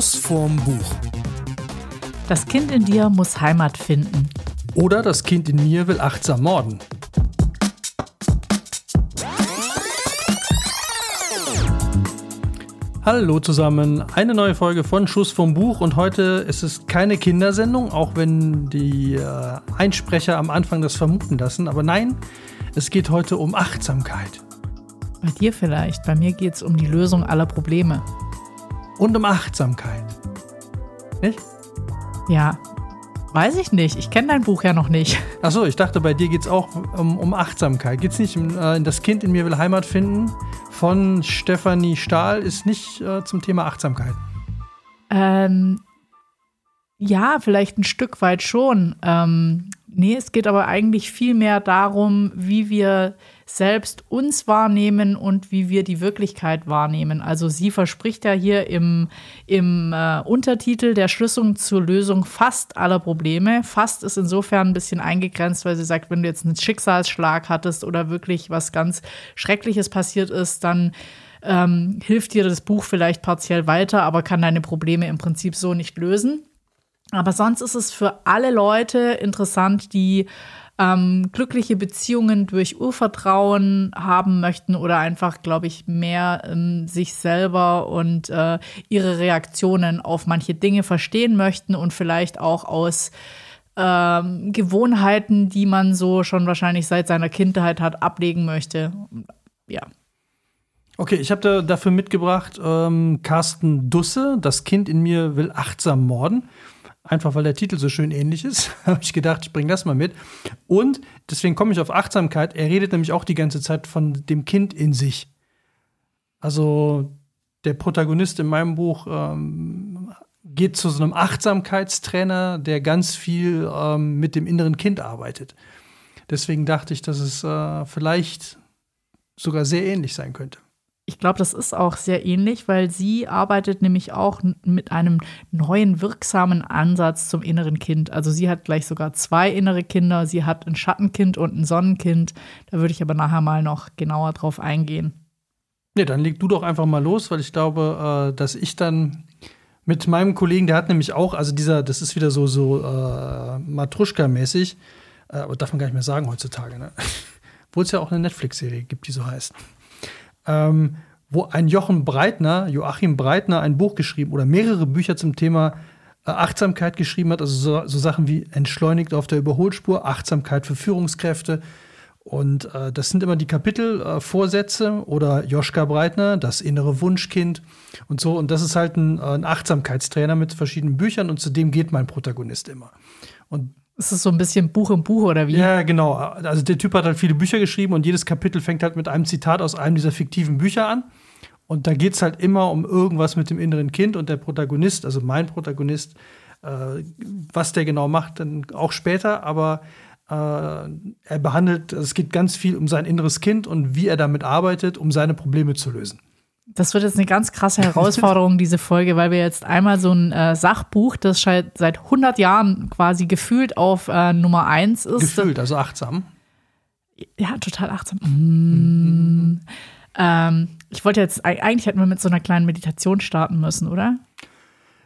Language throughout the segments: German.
Schuss vorm Buch. Das Kind in dir muss Heimat finden. Oder das Kind in mir will achtsam morden. Hallo zusammen, eine neue Folge von Schuss vom Buch und heute ist es keine Kindersendung, auch wenn die äh, Einsprecher am Anfang das vermuten lassen. Aber nein, es geht heute um Achtsamkeit. Bei dir vielleicht, bei mir geht es um die Lösung aller Probleme. Und um Achtsamkeit. Nicht? Ja, weiß ich nicht. Ich kenne dein Buch ja noch nicht. Achso, ich dachte, bei dir geht es auch um, um Achtsamkeit. Geht es nicht um äh, Das Kind in mir will Heimat finden von Stefanie Stahl, ist nicht äh, zum Thema Achtsamkeit. Ähm, ja, vielleicht ein Stück weit schon. Ähm, nee, es geht aber eigentlich viel mehr darum, wie wir selbst uns wahrnehmen und wie wir die Wirklichkeit wahrnehmen. Also sie verspricht ja hier im, im äh, Untertitel der Schlüssel zur Lösung fast aller Probleme. Fast ist insofern ein bisschen eingegrenzt, weil sie sagt, wenn du jetzt einen Schicksalsschlag hattest oder wirklich was ganz Schreckliches passiert ist, dann ähm, hilft dir das Buch vielleicht partiell weiter, aber kann deine Probleme im Prinzip so nicht lösen. Aber sonst ist es für alle Leute interessant, die ähm, glückliche Beziehungen durch Urvertrauen haben möchten oder einfach, glaube ich, mehr ähm, sich selber und äh, ihre Reaktionen auf manche Dinge verstehen möchten und vielleicht auch aus ähm, Gewohnheiten, die man so schon wahrscheinlich seit seiner Kindheit hat, ablegen möchte. Ja. Okay, ich habe da dafür mitgebracht ähm, Carsten Dusse, das Kind in mir will achtsam morden. Einfach weil der Titel so schön ähnlich ist, habe ich gedacht, ich bringe das mal mit. Und deswegen komme ich auf Achtsamkeit. Er redet nämlich auch die ganze Zeit von dem Kind in sich. Also der Protagonist in meinem Buch ähm, geht zu so einem Achtsamkeitstrainer, der ganz viel ähm, mit dem inneren Kind arbeitet. Deswegen dachte ich, dass es äh, vielleicht sogar sehr ähnlich sein könnte. Ich glaube, das ist auch sehr ähnlich, weil sie arbeitet nämlich auch mit einem neuen wirksamen Ansatz zum inneren Kind. Also sie hat gleich sogar zwei innere Kinder. Sie hat ein Schattenkind und ein Sonnenkind. Da würde ich aber nachher mal noch genauer drauf eingehen. Nee, dann leg du doch einfach mal los, weil ich glaube, äh, dass ich dann mit meinem Kollegen, der hat nämlich auch, also dieser, das ist wieder so, so äh, Matruschka-mäßig, äh, aber darf man gar nicht mehr sagen heutzutage, ne? Obwohl es ja auch eine Netflix-Serie gibt, die so heißt ähm, wo ein Jochen Breitner, Joachim Breitner, ein Buch geschrieben oder mehrere Bücher zum Thema äh, Achtsamkeit geschrieben hat. Also so, so, Sachen wie Entschleunigt auf der Überholspur, Achtsamkeit für Führungskräfte. Und äh, das sind immer die Kapitelvorsätze äh, oder Joschka Breitner, das innere Wunschkind und so. Und das ist halt ein, ein Achtsamkeitstrainer mit verschiedenen Büchern und zu dem geht mein Protagonist immer. Und ist es so ein bisschen Buch im Buch oder wie? Ja, genau. Also der Typ hat halt viele Bücher geschrieben und jedes Kapitel fängt halt mit einem Zitat aus einem dieser fiktiven Bücher an. Und da geht es halt immer um irgendwas mit dem inneren Kind und der Protagonist, also mein Protagonist, äh, was der genau macht, dann auch später, aber äh, er behandelt, es geht ganz viel um sein inneres Kind und wie er damit arbeitet, um seine Probleme zu lösen. Das wird jetzt eine ganz krasse Herausforderung, diese Folge, weil wir jetzt einmal so ein äh, Sachbuch, das seit 100 Jahren quasi gefühlt auf äh, Nummer 1 ist. Gefühlt, also achtsam. Ja, total achtsam. Mm. Ähm, ich wollte jetzt, eigentlich hätten wir mit so einer kleinen Meditation starten müssen, oder?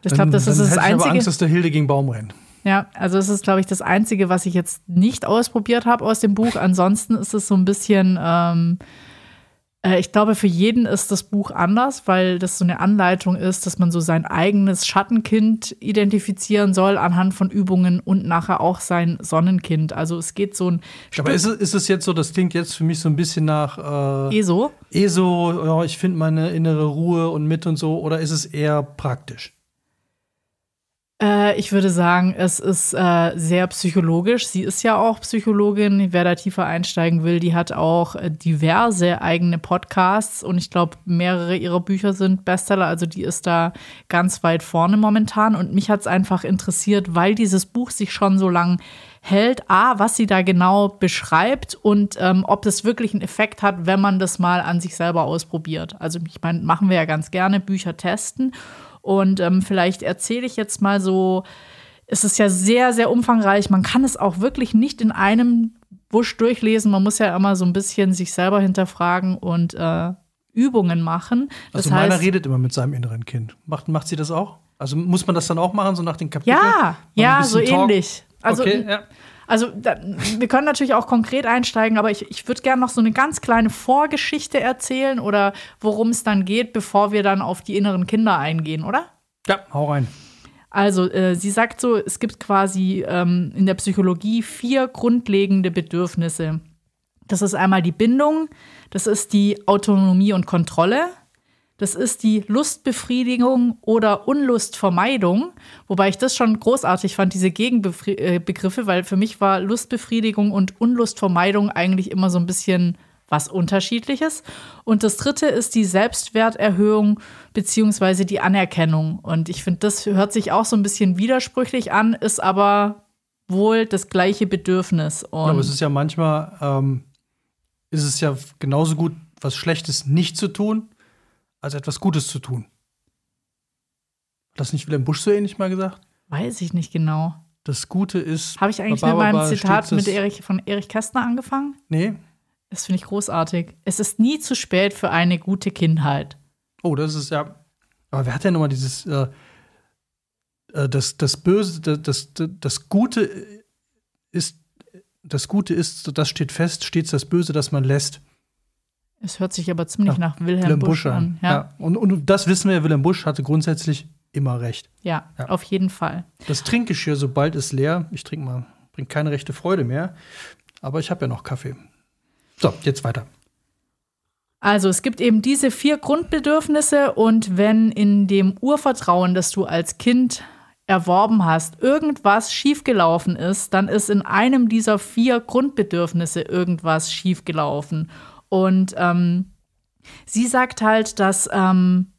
Ich glaube, das ist das Einzige. Ich aber Angst, dass der Hilde gegen Baum rennt. Ja, also es ist, glaube ich, das Einzige, was ich jetzt nicht ausprobiert habe aus dem Buch. Ansonsten ist es so ein bisschen. Ähm, äh, ich glaube, für jeden ist das Buch anders, weil das so eine Anleitung ist, dass man so sein eigenes Schattenkind identifizieren soll anhand von Übungen und nachher auch sein Sonnenkind. Also es geht so ein. Aber ist es, ist es jetzt so, das klingt jetzt für mich so ein bisschen nach äh, ESO? ESO, ja, ich finde meine innere Ruhe und mit und so, oder ist es eher praktisch? Äh, ich würde sagen, es ist äh, sehr psychologisch. Sie ist ja auch Psychologin. Wer da tiefer einsteigen will, die hat auch äh, diverse eigene Podcasts und ich glaube, mehrere ihrer Bücher sind Bestseller. Also die ist da ganz weit vorne momentan. Und mich hat es einfach interessiert, weil dieses Buch sich schon so lang hält, a, was sie da genau beschreibt und ähm, ob das wirklich einen Effekt hat, wenn man das mal an sich selber ausprobiert. Also ich meine, machen wir ja ganz gerne Bücher testen. Und ähm, vielleicht erzähle ich jetzt mal so, es ist ja sehr, sehr umfangreich. Man kann es auch wirklich nicht in einem Busch durchlesen. Man muss ja immer so ein bisschen sich selber hinterfragen und äh, Übungen machen. Das also meiner heißt, redet immer mit seinem inneren Kind. Macht, macht sie das auch? Also muss man das dann auch machen, so nach den Kapiteln? Ja, ja, so ähnlich. Also, okay, ja. Also da, wir können natürlich auch konkret einsteigen, aber ich, ich würde gerne noch so eine ganz kleine Vorgeschichte erzählen oder worum es dann geht, bevor wir dann auf die inneren Kinder eingehen, oder? ja, hau rein. Also, äh, sie sagt so, es gibt quasi ähm, in der Psychologie vier grundlegende Bedürfnisse. Das ist einmal die Bindung, das ist die Autonomie und Kontrolle, das ist die Lustbefriedigung oder Unlustvermeidung, wobei ich das schon großartig fand, diese Gegenbegriffe, weil für mich war Lustbefriedigung und Unlustvermeidung eigentlich immer so ein bisschen was Unterschiedliches. Und das dritte ist die Selbstwerterhöhung beziehungsweise die Anerkennung. Und ich finde, das hört sich auch so ein bisschen widersprüchlich an, ist aber wohl das gleiche Bedürfnis. Und Aber es ist ja manchmal, ähm, ist es ja genauso gut, was Schlechtes nicht zu tun, als etwas Gutes zu tun. Hat das nicht Wilhelm Busch so ähnlich mal gesagt? weiß ich nicht genau. Das Gute ist. Habe ich eigentlich mit meinem Zitat mit Erich, von Erich Kästner angefangen? Nee. Das finde ich großartig. Es ist nie zu spät für eine gute Kindheit. Oh, das ist ja. Aber wer hat denn nochmal dieses. Äh, äh, das, das Böse, das, das, das Gute ist. Das Gute ist, das steht fest, stets das Böse, das man lässt. Es hört sich aber ziemlich Ach, nach Wilhelm, Busch an. Ja, Ja. Und, und das wissen wir, Wilhelm Busch hatte grundsätzlich immer recht. ja, Ja. auf jeden Fall. Das Trinkgeschirr, sobald es leer, ich trinke mal, bringt keine rechte Freude mehr. Aber ich habe ja noch Kaffee. So, jetzt weiter. Also es gibt eben diese vier Grundbedürfnisse und wenn in dem Urvertrauen, das du als Kind erworben hast, irgendwas schiefgelaufen ist, dann ist in einem dieser vier Grundbedürfnisse irgendwas schiefgelaufen. Und ähm, sie sagt halt, dass ähm,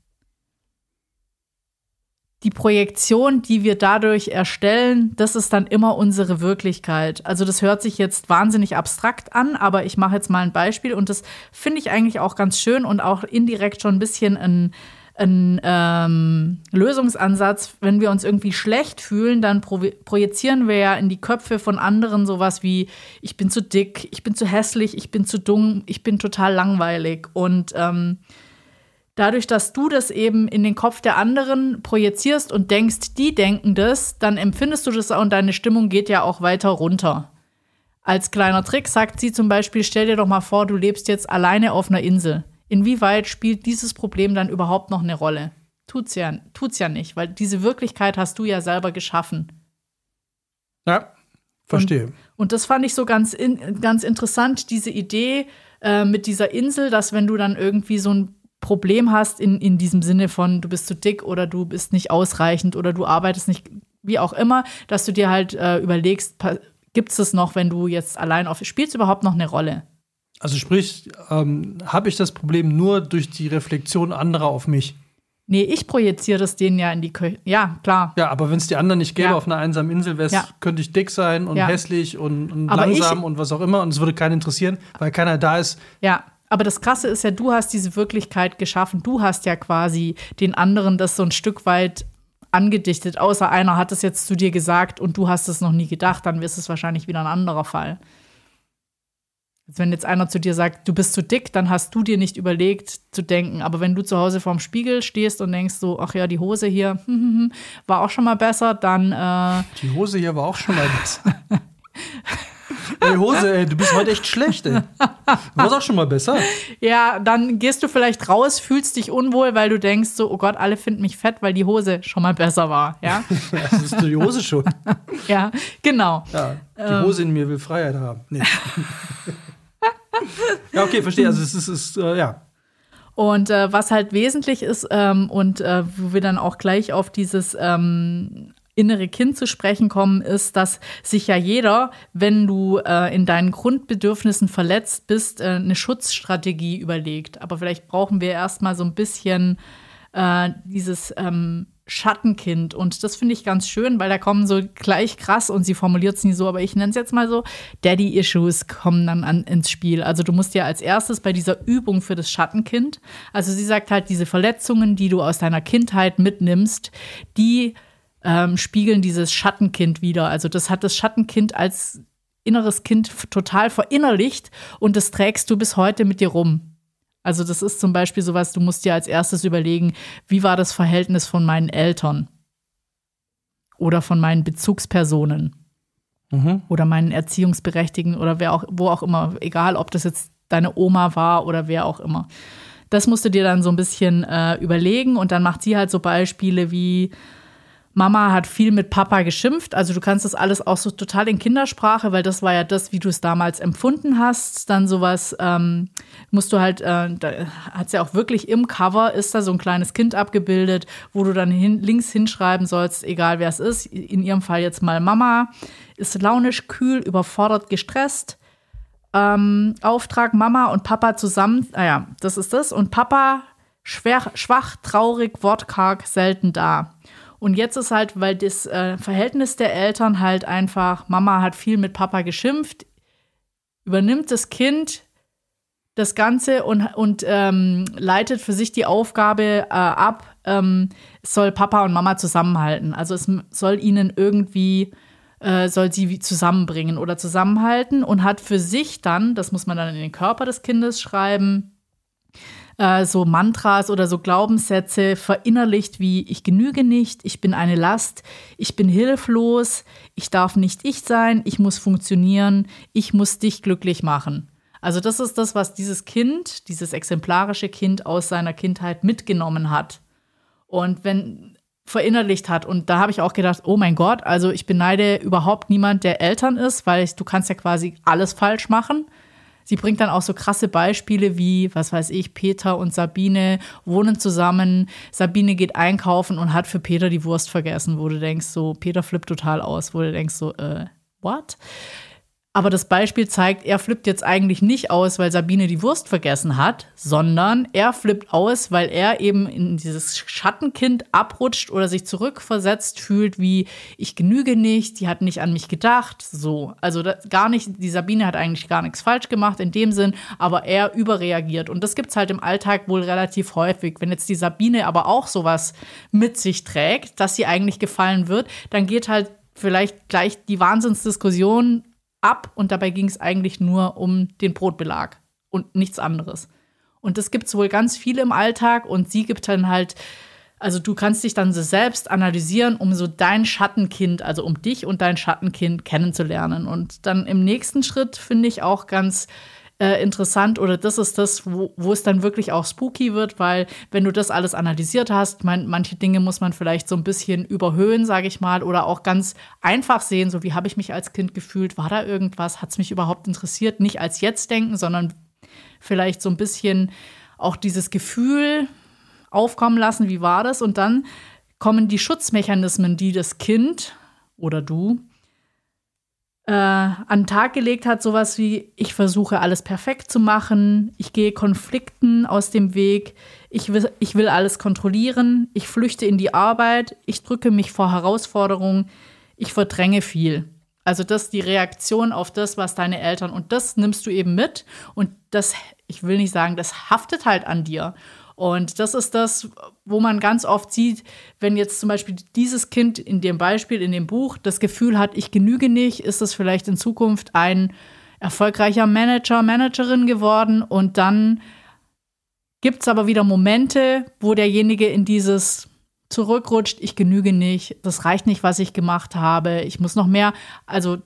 die Projektion, die wir dadurch erstellen, das ist dann immer unsere Wirklichkeit. Also das hört sich jetzt wahnsinnig abstrakt an, aber ich mache jetzt mal ein Beispiel und das finde ich eigentlich auch ganz schön und auch indirekt schon ein bisschen ein, ein ähm, Lösungsansatz. Wenn wir uns irgendwie schlecht fühlen, dann pro projizieren wir ja in die Köpfe von anderen sowas wie, ich bin zu dick, ich bin zu hässlich, ich bin zu dumm, ich bin total langweilig. Und ähm, dadurch, dass du das eben in den Kopf der anderen projizierst und denkst, die denken das, dann empfindest du das und deine Stimmung geht ja auch weiter runter. Als kleiner Trick sagt sie zum Beispiel, stell dir doch mal vor, du lebst jetzt alleine auf einer Insel. Inwieweit spielt dieses Problem dann überhaupt noch eine Rolle? Tut's ja, tut's ja nicht, weil diese Wirklichkeit hast du ja selber geschaffen. Ja, verstehe. Und das fand ich so ganz, in, ganz interessant, diese Idee äh, mit dieser Insel, dass wenn du dann irgendwie so ein Problem hast, in, in diesem Sinne von, du bist zu dick oder du bist nicht ausreichend oder du arbeitest nicht, wie auch immer, dass du dir halt äh, überlegst, gibt es das noch, wenn du jetzt allein auf, spielst überhaupt noch eine Rolle? Also sprich, ähm, habe ich das Problem nur durch die Reflexion anderer auf mich? Nee, ich projiziere das denen ja in die Köche. Ja, klar. Ja, aber wenn es die anderen nicht gäbe Ja. auf einer einsamen Insel, wär's, Ja. könnte ich dick sein und Ja. hässlich und, und langsam und was auch immer und es würde keinen interessieren, weil keiner da ist. Ja, aber das Krasse ist ja, du hast diese Wirklichkeit geschaffen. Du hast ja quasi den anderen das so ein Stück weit angedichtet. Außer einer hat es jetzt zu dir gesagt und du hast es noch nie gedacht, dann ist es wahrscheinlich wieder ein anderer Fall. Wenn jetzt einer zu dir sagt, du bist zu dick, dann hast du dir nicht überlegt zu denken. Aber wenn du zu Hause vorm Spiegel stehst und denkst so, ach ja, die Hose hier hm, hm, hm, war auch schon mal besser, dann äh, Die Hose hier war auch schon mal besser. ey, Hose, ey, du bist heute echt schlecht, ey. Warst auch schon mal besser. Ja, dann gehst du vielleicht raus, fühlst dich unwohl, weil du denkst so, oh Gott, alle finden mich fett, weil die Hose schon mal besser war. Ja, Das ist die Hose schon. ja, genau. Ja, die. Hose in mir will Freiheit haben. Nee. Ja, okay, verstehe. Also es ist, ist äh, ja. Und äh, was halt wesentlich ist ähm, und äh, wo wir dann auch gleich auf dieses ähm, innere Kind zu sprechen kommen, ist, dass sich ja jeder, wenn du äh, in deinen Grundbedürfnissen verletzt bist, äh, eine Schutzstrategie überlegt. Aber vielleicht brauchen wir erstmal so ein bisschen äh, dieses ähm, Schattenkind. Und das finde ich ganz schön, weil da kommen so gleich krass, und sie formuliert es nie so, aber ich nenne es jetzt mal so, Daddy-Issues kommen dann an, ins Spiel. Also du musst ja als erstes bei dieser Übung für das Schattenkind, also sie sagt halt, diese Verletzungen, die du aus deiner Kindheit mitnimmst, die ähm, spiegeln dieses Schattenkind wieder. Also das hat das Schattenkind als inneres Kind total verinnerlicht und das trägst du bis heute mit dir rum. Also das ist zum Beispiel sowas, du musst dir als erstes überlegen, wie war das Verhältnis von meinen Eltern? oder von meinen Bezugspersonen Mhm. oder meinen Erziehungsberechtigten oder wer auch, wo auch immer, egal ob das jetzt deine Oma war oder wer auch immer. Das musst du dir dann so ein bisschen äh, überlegen und dann macht sie halt so Beispiele wie Mama hat viel mit Papa geschimpft. Also du kannst das alles auch so total in Kindersprache, weil das war ja das, wie du es damals empfunden hast. Dann sowas ähm, musst du halt, äh, da hat ja auch wirklich im Cover ist da so ein kleines Kind abgebildet, wo du dann hin, links hinschreiben sollst, egal wer es ist. In ihrem Fall jetzt mal Mama ist launisch, kühl, überfordert, gestresst. Ähm, Auftrag Mama und Papa zusammen. Ah ja, das ist das. Und Papa schwer, schwach, traurig, wortkarg, selten da. Und jetzt ist halt, weil das äh, Verhältnis der Eltern halt einfach, Mama hat viel mit Papa geschimpft, übernimmt das Kind das Ganze und, und ähm, leitet für sich die Aufgabe äh, ab, ähm, soll Papa und Mama zusammenhalten. Also es soll ihnen irgendwie, äh, soll sie zusammenbringen oder zusammenhalten und hat für sich dann, das muss man dann in den Körper des Kindes schreiben, äh, so Mantras oder so Glaubenssätze verinnerlicht wie ich genüge nicht, ich bin eine Last, ich bin hilflos, ich darf nicht ich sein, ich muss funktionieren, ich muss dich glücklich machen. Also das ist das, was dieses Kind, dieses exemplarische Kind aus seiner Kindheit mitgenommen hat. Und wenn verinnerlicht hat. Und da habe ich auch gedacht, oh mein Gott, also ich beneide überhaupt niemand, der Eltern ist, weil ich, du kannst ja quasi alles falsch machen. Sie bringt dann auch so krasse Beispiele wie, was weiß ich, Peter und Sabine wohnen zusammen. Sabine geht einkaufen und hat für Peter die Wurst vergessen, wo du denkst, so, Peter flippt total aus, wo du denkst, so, äh, what? Aber das Beispiel zeigt, er flippt jetzt eigentlich nicht aus, weil Sabine die Wurst vergessen hat, sondern er flippt aus, weil er eben in dieses Schattenkind abrutscht oder sich zurückversetzt fühlt, wie ich genüge nicht, die hat nicht an mich gedacht, so. Also das, gar nicht, die Sabine hat eigentlich gar nichts falsch gemacht in dem Sinn, aber er überreagiert. Und das gibt's halt im Alltag wohl relativ häufig. Wenn jetzt die Sabine aber auch sowas mit sich trägt, dass sie eigentlich gefallen wird, dann geht halt vielleicht gleich die Wahnsinnsdiskussion ab und dabei ging es eigentlich nur um den Brotbelag und nichts anderes. Und das gibt es wohl ganz viel im Alltag und sie gibt dann halt, also du kannst dich dann so selbst analysieren, um so dein Schattenkind, also um dich und dein Schattenkind kennenzulernen. Und dann im nächsten Schritt finde ich auch ganz äh, interessant oder das ist das, wo, wo es dann wirklich auch spooky wird, weil wenn du das alles analysiert hast, mein, manche Dinge muss man vielleicht so ein bisschen überhöhen, sage ich mal, oder auch ganz einfach sehen, so wie habe ich mich als Kind gefühlt, war da irgendwas, hat es mich überhaupt interessiert, nicht als jetzt denken, sondern vielleicht so ein bisschen auch dieses Gefühl aufkommen lassen, wie war das? Und dann kommen die Schutzmechanismen, die das Kind oder du äh, an den Tag gelegt hat, sowas wie, ich versuche alles perfekt zu machen, ich gehe Konflikten aus dem Weg, ich will, ich will alles kontrollieren, ich flüchte in die Arbeit, ich drücke mich vor Herausforderungen, ich verdränge viel. Also das ist die Reaktion auf das, was deine Eltern und das nimmst du eben mit und das, ich will nicht sagen, das haftet halt an dir. Und das ist das, wo man ganz oft sieht, wenn jetzt zum Beispiel dieses Kind in dem Beispiel, in dem Buch, das Gefühl hat, ich genüge nicht, ist es vielleicht in Zukunft ein erfolgreicher Manager, Managerin geworden. Und dann gibt es aber wieder Momente, wo derjenige in dieses zurückrutscht, ich genüge nicht, das reicht nicht, was ich gemacht habe, ich muss noch mehr. Also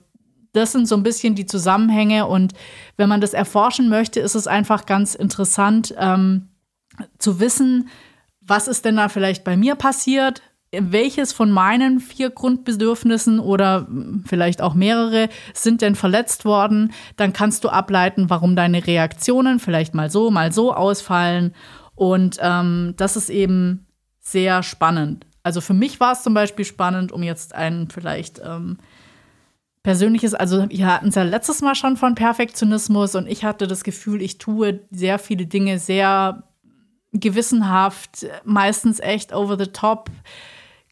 das sind so ein bisschen die Zusammenhänge. Und wenn man das erforschen möchte, ist es einfach ganz interessant, ähm, zu wissen, was ist denn da vielleicht bei mir passiert, welches von meinen vier Grundbedürfnissen oder vielleicht auch mehrere sind denn verletzt worden, dann kannst du ableiten, warum deine Reaktionen vielleicht mal so, mal so ausfallen. Und ähm, das ist eben sehr spannend. Also für mich war es zum Beispiel spannend, um jetzt ein vielleicht ähm, persönliches, also wir hatten es ja letztes Mal schon von Perfektionismus und ich hatte das Gefühl, ich tue sehr viele Dinge sehr gewissenhaft, meistens echt over the top.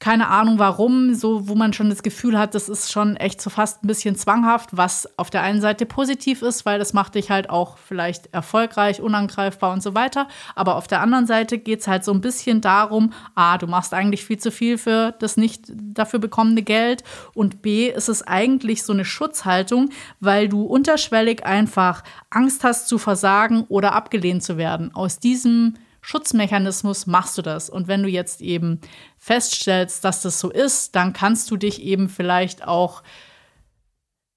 Keine Ahnung warum, so wo man schon das Gefühl hat, das ist schon echt so fast ein bisschen zwanghaft, was auf der einen Seite positiv ist, weil das macht dich halt auch vielleicht erfolgreich, unangreifbar und so weiter. Aber auf der anderen Seite geht es halt so ein bisschen darum, A, du machst eigentlich viel zu viel für das nicht dafür bekommene Geld und B, ist es eigentlich so eine Schutzhaltung, weil du unterschwellig einfach Angst hast zu versagen oder abgelehnt zu werden. Aus diesem Schutzmechanismus machst du das. Und wenn du jetzt eben feststellst, dass das so ist, dann kannst du dich eben vielleicht auch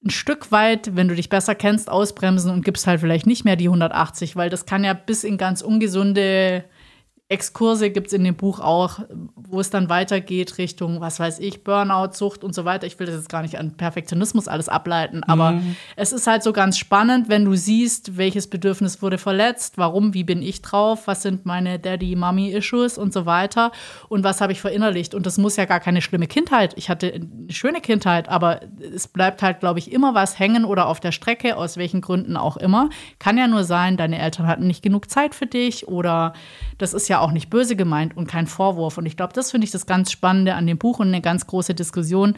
ein Stück weit, wenn du dich besser kennst, ausbremsen und gibst halt vielleicht nicht mehr die 180, weil das kann ja bis in ganz ungesunde Exkurse gibt es in dem Buch auch, wo es dann weitergeht Richtung, was weiß ich, Burnout, Sucht und so weiter. Ich will das jetzt gar nicht an Perfektionismus alles ableiten, aber mhm. es ist halt so ganz spannend, wenn du siehst, welches Bedürfnis wurde verletzt, warum, wie bin ich drauf, was sind meine Daddy-Mommy-Issues und so weiter und was habe ich verinnerlicht. Und das muss ja gar keine schlimme Kindheit. Ich hatte eine schöne Kindheit, aber es bleibt halt, glaube ich, immer was hängen oder auf der Strecke, aus welchen Gründen auch immer. Kann ja nur sein, deine Eltern hatten nicht genug Zeit für dich oder das ist ja auch nicht böse gemeint und kein Vorwurf. Und ich glaube, das finde ich das ganz Spannende an dem Buch und eine ganz große Diskussion.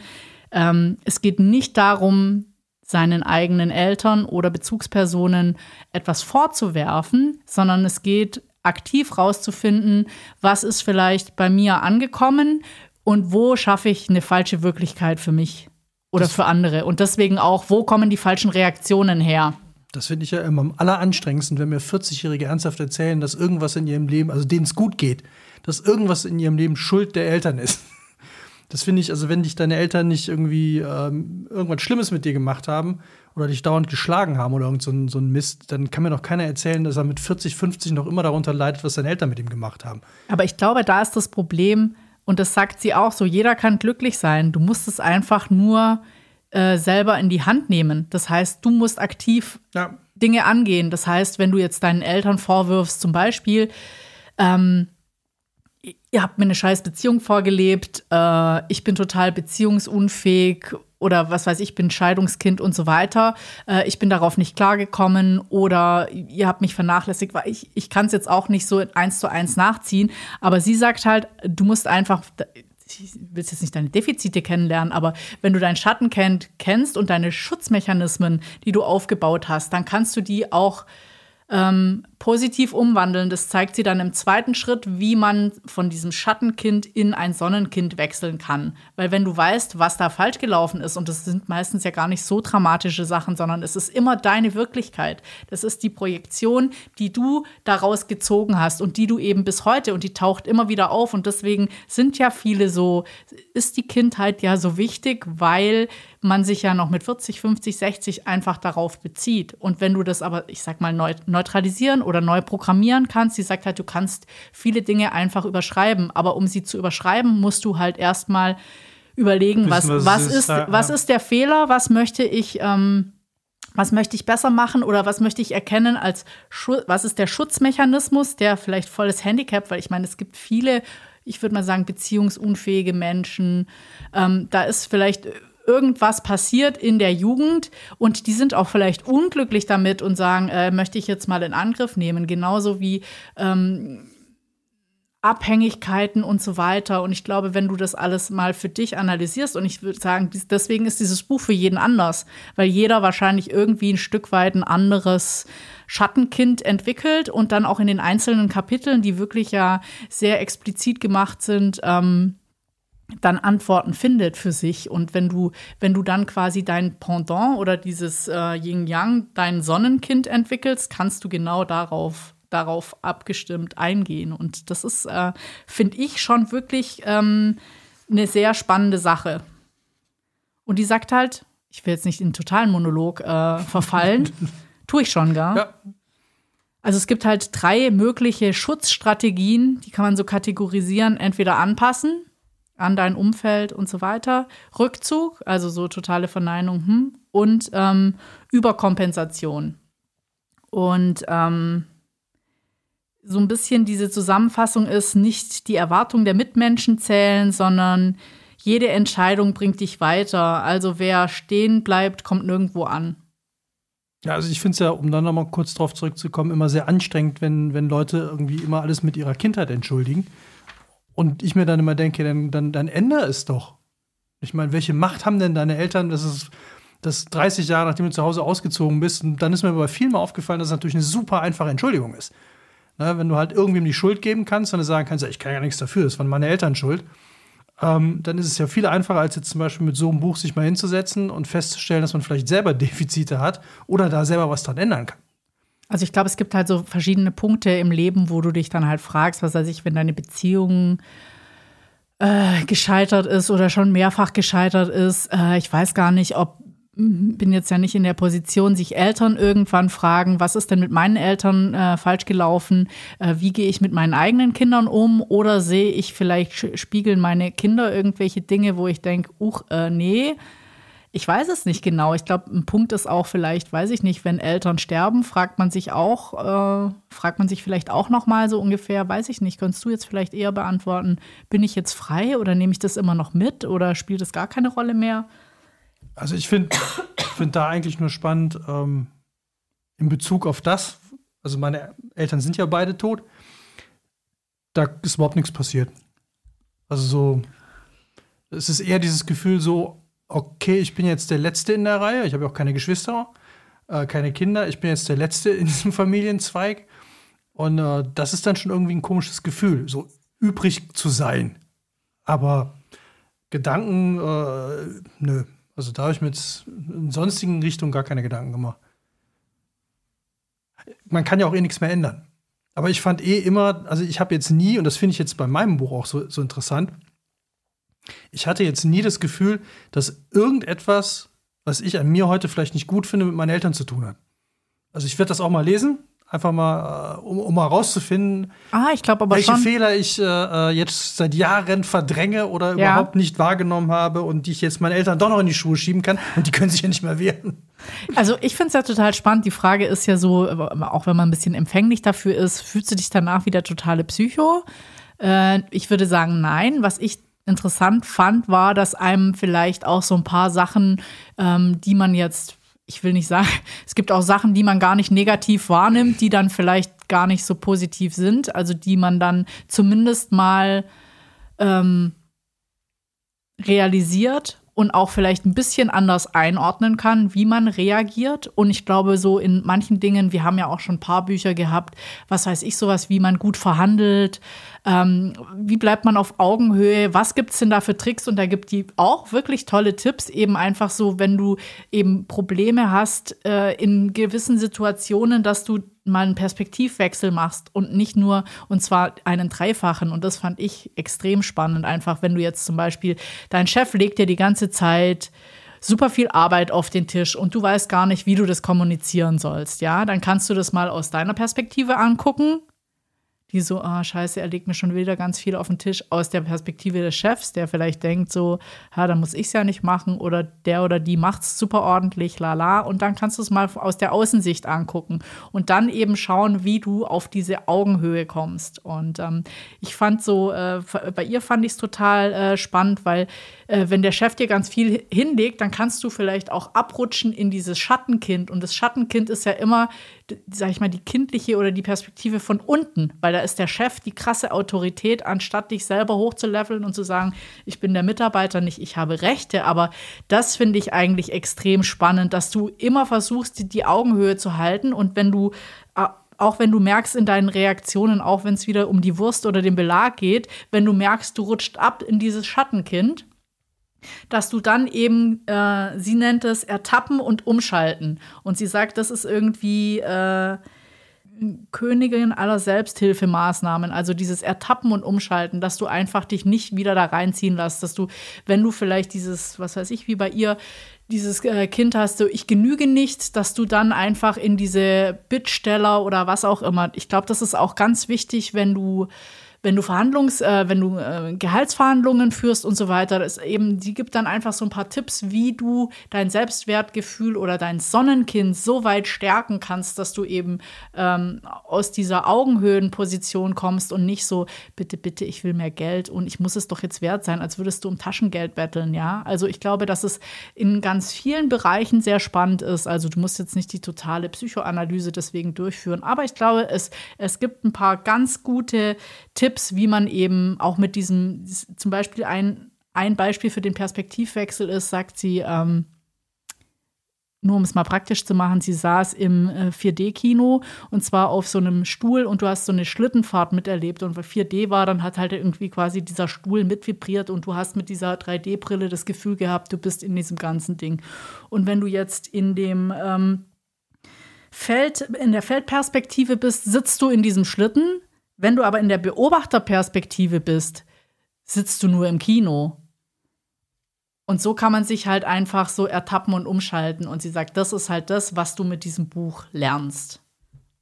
Ähm, es geht nicht darum, seinen eigenen Eltern oder Bezugspersonen etwas vorzuwerfen, sondern es geht aktiv rauszufinden, was ist vielleicht bei mir angekommen und wo schaffe ich eine falsche Wirklichkeit für mich oder das für andere. Und deswegen auch, wo kommen die falschen Reaktionen her? Das finde ich ja immer am alleranstrengendsten, wenn mir 40-Jährige ernsthaft erzählen, dass irgendwas in ihrem Leben, also denen es gut geht, dass irgendwas in ihrem Leben Schuld der Eltern ist. Das finde ich, also wenn dich deine Eltern nicht irgendwie ähm, irgendwas Schlimmes mit dir gemacht haben oder dich dauernd geschlagen haben oder irgend so ein, so ein Mist, dann kann mir doch keiner erzählen, dass er mit 40, 50 noch immer darunter leidet, was seine Eltern mit ihm gemacht haben. Aber ich glaube, da ist das Problem, und das sagt sie auch so, jeder kann glücklich sein. Du musst es einfach nur äh, selber in die Hand nehmen. Das heißt, du musst aktiv ja. Dinge angehen. Das heißt, wenn du jetzt deinen Eltern vorwirfst, zum Beispiel, ähm, ihr habt mir eine scheiß Beziehung vorgelebt, äh, ich bin total beziehungsunfähig oder was weiß ich, bin Scheidungskind und so weiter, äh, ich bin darauf nicht klargekommen oder ihr habt mich vernachlässigt, weil ich, ich kann es jetzt auch nicht so eins zu eins nachziehen. Aber sie sagt halt, du musst einfach, ich will jetzt nicht deine Defizite kennenlernen, aber wenn du deinen Schatten kennt, kennst und deine Schutzmechanismen, die du aufgebaut hast, dann kannst du die auch ähm, positiv umwandeln. Das zeigt sie dann im zweiten Schritt, wie man von diesem Schattenkind in ein Sonnenkind wechseln kann. Weil wenn du weißt, was da falsch gelaufen ist, und das sind meistens ja gar nicht so dramatische Sachen, sondern es ist immer deine Wirklichkeit. Das ist die Projektion, die du daraus gezogen hast und die du eben bis heute und die taucht immer wieder auf. Und deswegen sind ja viele so, ist die Kindheit ja so wichtig, weil man sich ja noch mit 40, 50, 60 einfach darauf bezieht. Und wenn du das aber, ich sag mal, neutralisieren oder neu programmieren kannst, sie sagt halt, du kannst viele Dinge einfach überschreiben. Aber um sie zu überschreiben, musst du halt erstmal überlegen, Wissen, was, was, ist, ja. was ist der Fehler, was möchte ich. Ähm, was möchte ich besser machen oder was möchte ich erkennen als Schu was ist der Schutzmechanismus, der vielleicht volles Handicap, weil ich meine, es gibt viele, ich würde mal sagen, beziehungsunfähige Menschen. Ähm, da ist vielleicht irgendwas passiert in der Jugend und die sind auch vielleicht unglücklich damit und sagen, äh, möchte ich jetzt mal in Angriff nehmen, genauso wie ähm, Abhängigkeiten und so weiter. Und ich glaube, wenn du das alles mal für dich analysierst, und ich würde sagen, deswegen ist dieses Buch für jeden anders, weil jeder wahrscheinlich irgendwie ein Stück weit ein anderes Schattenkind entwickelt und dann auch in den einzelnen Kapiteln, die wirklich ja sehr explizit gemacht sind, ähm, dann Antworten findet für sich. Und wenn du, wenn du dann quasi dein Pendant oder dieses äh, Yin-Yang, dein Sonnenkind entwickelst, kannst du genau darauf, darauf abgestimmt eingehen. Und das ist, äh, finde ich, schon wirklich ähm, eine sehr spannende Sache. Und die sagt halt, ich will jetzt nicht in einen totalen Monolog äh, verfallen, tue ich schon, gar. Ja. Also es gibt halt drei mögliche Schutzstrategien, die kann man so kategorisieren, entweder anpassen, an dein Umfeld und so weiter. Rückzug, also so totale Verneinung, hm, und ähm, Überkompensation. Und ähm, so ein bisschen diese Zusammenfassung ist, nicht die Erwartung der Mitmenschen zählen, sondern jede Entscheidung bringt dich weiter. Also wer stehen bleibt, kommt nirgendwo an. Ja, also ich finde es ja, um dann nochmal kurz drauf zurückzukommen, immer sehr anstrengend, wenn, wenn Leute irgendwie immer alles mit ihrer Kindheit entschuldigen. Und ich mir dann immer denke, dann, dann, dann ändere es doch. Ich meine, welche Macht haben denn deine Eltern, dass es das 30 Jahre, nachdem du zu Hause ausgezogen bist, und dann ist mir aber viel mal aufgefallen, dass es natürlich eine super einfache Entschuldigung ist. Na, wenn du halt irgendwem die Schuld geben kannst und sagen kannst, ja, ich kann ja nichts dafür, das waren meine Eltern schuld, ähm, dann ist es ja viel einfacher, als jetzt zum Beispiel mit so einem Buch sich mal hinzusetzen und festzustellen, dass man vielleicht selber Defizite hat oder da selber was dran ändern kann. Also ich glaube, es gibt halt so verschiedene Punkte im Leben, wo du dich dann halt fragst, was weiß ich, wenn deine Beziehung äh, gescheitert ist oder schon mehrfach gescheitert ist. Äh, ich weiß gar nicht, ob bin jetzt ja nicht in der Position, sich Eltern irgendwann fragen, was ist denn mit meinen Eltern äh, falsch gelaufen? Äh, wie gehe ich mit meinen eigenen Kindern um? Oder sehe ich vielleicht, spiegeln meine Kinder irgendwelche Dinge, wo ich denke, uch, äh, nee, ich weiß es nicht genau. Ich glaube, ein Punkt ist auch vielleicht, weiß ich nicht, wenn Eltern sterben, fragt man sich auch, äh, fragt man sich vielleicht auch noch mal so ungefähr, weiß ich nicht, könntest du jetzt vielleicht eher beantworten, bin ich jetzt frei oder nehme ich das immer noch mit oder spielt es gar keine Rolle mehr? Also ich finde find da eigentlich nur spannend ähm, in Bezug auf das, also meine Eltern sind ja beide tot, da ist überhaupt nichts passiert. Also so, es ist eher dieses Gefühl so, okay, ich bin jetzt der Letzte in der Reihe, ich habe auch keine Geschwister, äh, keine Kinder, ich bin jetzt der Letzte in diesem Familienzweig. Und äh, das ist dann schon irgendwie ein komisches Gefühl, so übrig zu sein. Aber Gedanken, äh, nö. Also da habe ich mit in sonstigen Richtungen gar keine Gedanken gemacht. Man kann ja auch eh nichts mehr ändern. Aber ich fand eh immer, also ich habe jetzt nie, und das finde ich jetzt bei meinem Buch auch so, so interessant, ich hatte jetzt nie das Gefühl, dass irgendetwas, was ich an mir heute vielleicht nicht gut finde, mit meinen Eltern zu tun hat. Also ich werde das auch mal lesen, einfach mal, äh, um, um mal rauszufinden, ah, ich aber welche schon. Fehler ich äh, äh, jetzt seit Jahren verdränge oder ja. überhaupt nicht wahrgenommen habe und die ich jetzt meinen Eltern doch noch in die Schuhe schieben kann und die können sich ja nicht mehr wehren. Also ich finde es ja total spannend. Die Frage ist ja so, auch wenn man ein bisschen empfänglich dafür ist, fühlst du dich danach wieder totale Psycho? Äh, ich würde sagen, nein. Was ich interessant fand, war, dass einem vielleicht auch so ein paar Sachen, ähm, die man jetzt, ich will nicht sagen, es gibt auch Sachen, die man gar nicht negativ wahrnimmt, die dann vielleicht gar nicht so positiv sind, also die man dann zumindest mal ähm, realisiert und auch vielleicht ein bisschen anders einordnen kann, wie man reagiert. Und ich glaube, so in manchen Dingen, wir haben ja auch schon ein paar Bücher gehabt, was weiß ich, sowas, wie man gut verhandelt, ähm, wie bleibt man auf Augenhöhe, was gibt es denn da für Tricks? Und da gibt die auch wirklich tolle Tipps, eben einfach so, wenn du eben Probleme hast äh, in gewissen Situationen, dass du mal einen Perspektivwechsel machst und nicht nur, und zwar einen dreifachen. Und das fand ich extrem spannend. Einfach, wenn du jetzt zum Beispiel, dein Chef legt dir die ganze Zeit super viel Arbeit auf den Tisch und du weißt gar nicht, wie du das kommunizieren sollst, ja, dann kannst du das mal aus deiner Perspektive angucken die so, ah, scheiße, er legt mir schon wieder ganz viel auf den Tisch aus der Perspektive des Chefs, der vielleicht denkt so, ja, dann muss ich es ja nicht machen oder der oder die macht es super ordentlich, lala. Und dann kannst du es mal aus der Außensicht angucken und dann eben schauen, wie du auf diese Augenhöhe kommst. Und ähm, ich fand so, äh, bei ihr fand ich es total äh, spannend, weil äh, wenn der Chef dir ganz viel hinlegt, dann kannst du vielleicht auch abrutschen in dieses Schattenkind. Und das Schattenkind ist ja immer, sag ich mal, die kindliche oder die Perspektive von unten, weil da ist der Chef die krasse Autorität, anstatt dich selber hochzuleveln und zu sagen, ich bin der Mitarbeiter nicht, ich habe Rechte. Aber das finde ich eigentlich extrem spannend, dass du immer versuchst, die Augenhöhe zu halten. Und wenn du auch wenn du merkst in deinen Reaktionen, auch wenn es wieder um die Wurst oder den Belag geht, wenn du merkst, du rutscht ab in dieses Schattenkind, dass du dann eben, äh, sie nennt es Ertappen und Umschalten. Und sie sagt, das ist irgendwie äh, Königin aller Selbsthilfemaßnahmen, also dieses Ertappen und Umschalten, dass du einfach dich nicht wieder da reinziehen lässt, dass du, wenn du vielleicht dieses, was weiß ich, wie bei ihr, dieses äh, Kind hast, so ich genüge nicht, dass du dann einfach in diese Bittsteller oder was auch immer. Ich glaube, das ist auch ganz wichtig, wenn du wenn du Verhandlungs, äh, wenn du äh, Gehaltsverhandlungen führst und so weiter, das eben, die gibt dann einfach so ein paar Tipps, wie du dein Selbstwertgefühl oder dein Sonnenkind so weit stärken kannst, dass du eben ähm, aus dieser Augenhöhenposition kommst und nicht so, bitte, bitte, ich will mehr Geld und ich muss es doch jetzt wert sein, als würdest du um Taschengeld betteln, ja. Also ich glaube, dass es in ganz vielen Bereichen sehr spannend ist. Also du musst jetzt nicht die totale Psychoanalyse deswegen durchführen, aber ich glaube, es, es gibt ein paar ganz gute Tipps, Tipps, wie man eben auch mit diesem, zum Beispiel ein, ein Beispiel für den Perspektivwechsel ist, sagt sie, ähm, nur um es mal praktisch zu machen, sie saß im äh, 4D-Kino und zwar auf so einem Stuhl und du hast so eine Schlittenfahrt miterlebt und weil 4D war, dann hat halt irgendwie quasi dieser Stuhl mitvibriert und du hast mit dieser 3D-Brille das Gefühl gehabt, du bist in diesem ganzen Ding. Und wenn du jetzt in dem ähm, Feld, in der Feldperspektive bist, sitzt du in diesem Schlitten. Wenn du aber in der Beobachterperspektive bist, sitzt du nur im Kino. Und so kann man sich halt einfach so ertappen und umschalten. Und sie sagt, das ist halt das, was du mit diesem Buch lernst.